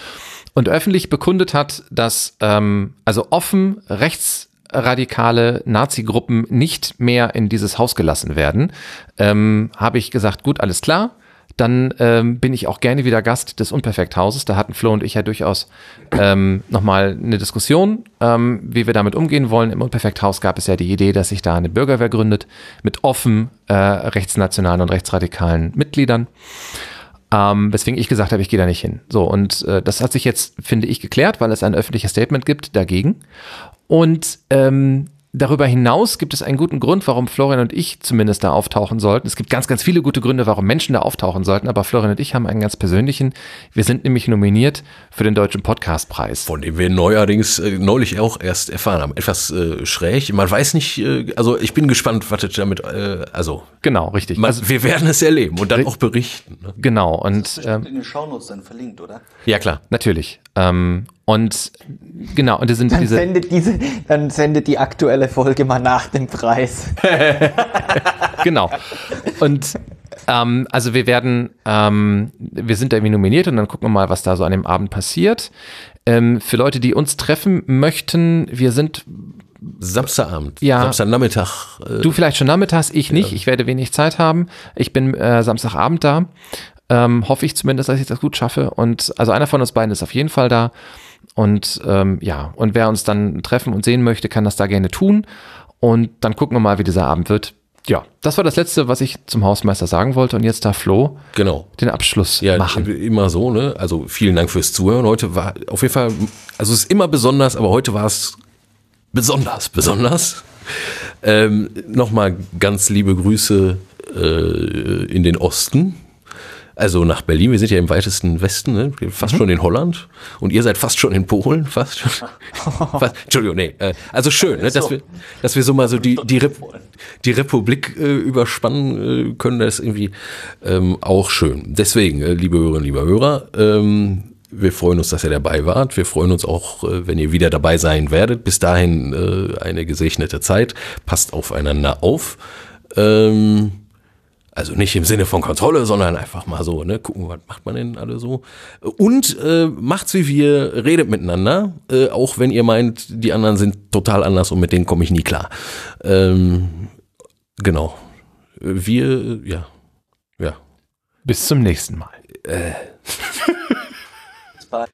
und öffentlich bekundet hat, dass ähm, also offen rechts radikale Nazi-Gruppen nicht mehr in dieses Haus gelassen werden, ähm, habe ich gesagt, gut, alles klar. Dann ähm, bin ich auch gerne wieder Gast des Unperfekthauses. Da hatten Flo und ich ja durchaus ähm, nochmal eine Diskussion, ähm, wie wir damit umgehen wollen. Im Unperfekthaus gab es ja die Idee, dass sich da eine Bürgerwehr gründet mit offen äh, rechtsnationalen und rechtsradikalen Mitgliedern. Ähm, weswegen ich gesagt habe, ich gehe da nicht hin. So, und äh, das hat sich jetzt, finde ich, geklärt, weil es ein öffentliches Statement gibt dagegen. Und ähm, Darüber hinaus gibt es einen guten Grund, warum Florian und ich zumindest da auftauchen sollten. Es gibt ganz, ganz viele gute Gründe, warum Menschen da auftauchen sollten, aber Florian und ich haben einen ganz persönlichen. Wir sind nämlich nominiert für den Deutschen Podcastpreis. Von dem wir neuerdings äh, neulich auch erst erfahren haben. Etwas äh, schräg. Man weiß nicht, äh, also ich bin gespannt, was damit, äh, also. Genau, richtig. Man, also, wir werden es erleben und dann auch berichten. Ne? Genau. Und, das ist ähm, in den Shownotes dann verlinkt, oder? Ja, klar, natürlich. Ähm, und genau, und das sind dann diese. Sendet diese. Dann sendet die aktuelle Folge mal nach dem Preis. genau. Und ähm, also wir werden, ähm, wir sind da irgendwie nominiert und dann gucken wir mal, was da so an dem Abend passiert. Ähm, für Leute, die uns treffen möchten, wir sind Samstagabend, ja, Samstagnachmittag. Äh, du vielleicht schon nachmittags, ich nicht. Ja. Ich werde wenig Zeit haben. Ich bin äh, Samstagabend da. Ähm, hoffe ich zumindest, dass ich das gut schaffe. Und also einer von uns beiden ist auf jeden Fall da. Und ähm, ja, und wer uns dann treffen und sehen möchte, kann das da gerne tun. Und dann gucken wir mal, wie dieser Abend wird. Ja, das war das Letzte, was ich zum Hausmeister sagen wollte. Und jetzt darf Flo genau. den Abschluss ja, machen. Immer so, ne? Also vielen Dank fürs Zuhören. Heute war auf jeden Fall, also es ist immer besonders, aber heute war es besonders, besonders. Ähm, Nochmal ganz liebe Grüße äh, in den Osten, also nach Berlin. Wir sind ja im weitesten Westen, ne? fast mhm. schon in Holland. Und ihr seid fast schon in Polen, fast. fast Entschuldigung, nee. Äh, also schön, ne? dass, wir, dass wir so mal so die, die, Rep die Republik äh, überspannen äh, können. Das ist irgendwie ähm, auch schön. Deswegen, äh, liebe Hörerinnen, liebe Hörer, ähm, wir freuen uns, dass ihr dabei wart. Wir freuen uns auch, äh, wenn ihr wieder dabei sein werdet. Bis dahin äh, eine gesegnete Zeit. Passt aufeinander auf. Ähm, also nicht im Sinne von Kontrolle, sondern einfach mal so, ne, gucken, was macht man denn alle so. Und äh, macht's wie wir, redet miteinander, äh, auch wenn ihr meint, die anderen sind total anders und mit denen komme ich nie klar. Ähm, genau. Wir, ja, ja. Bis zum nächsten Mal. Äh.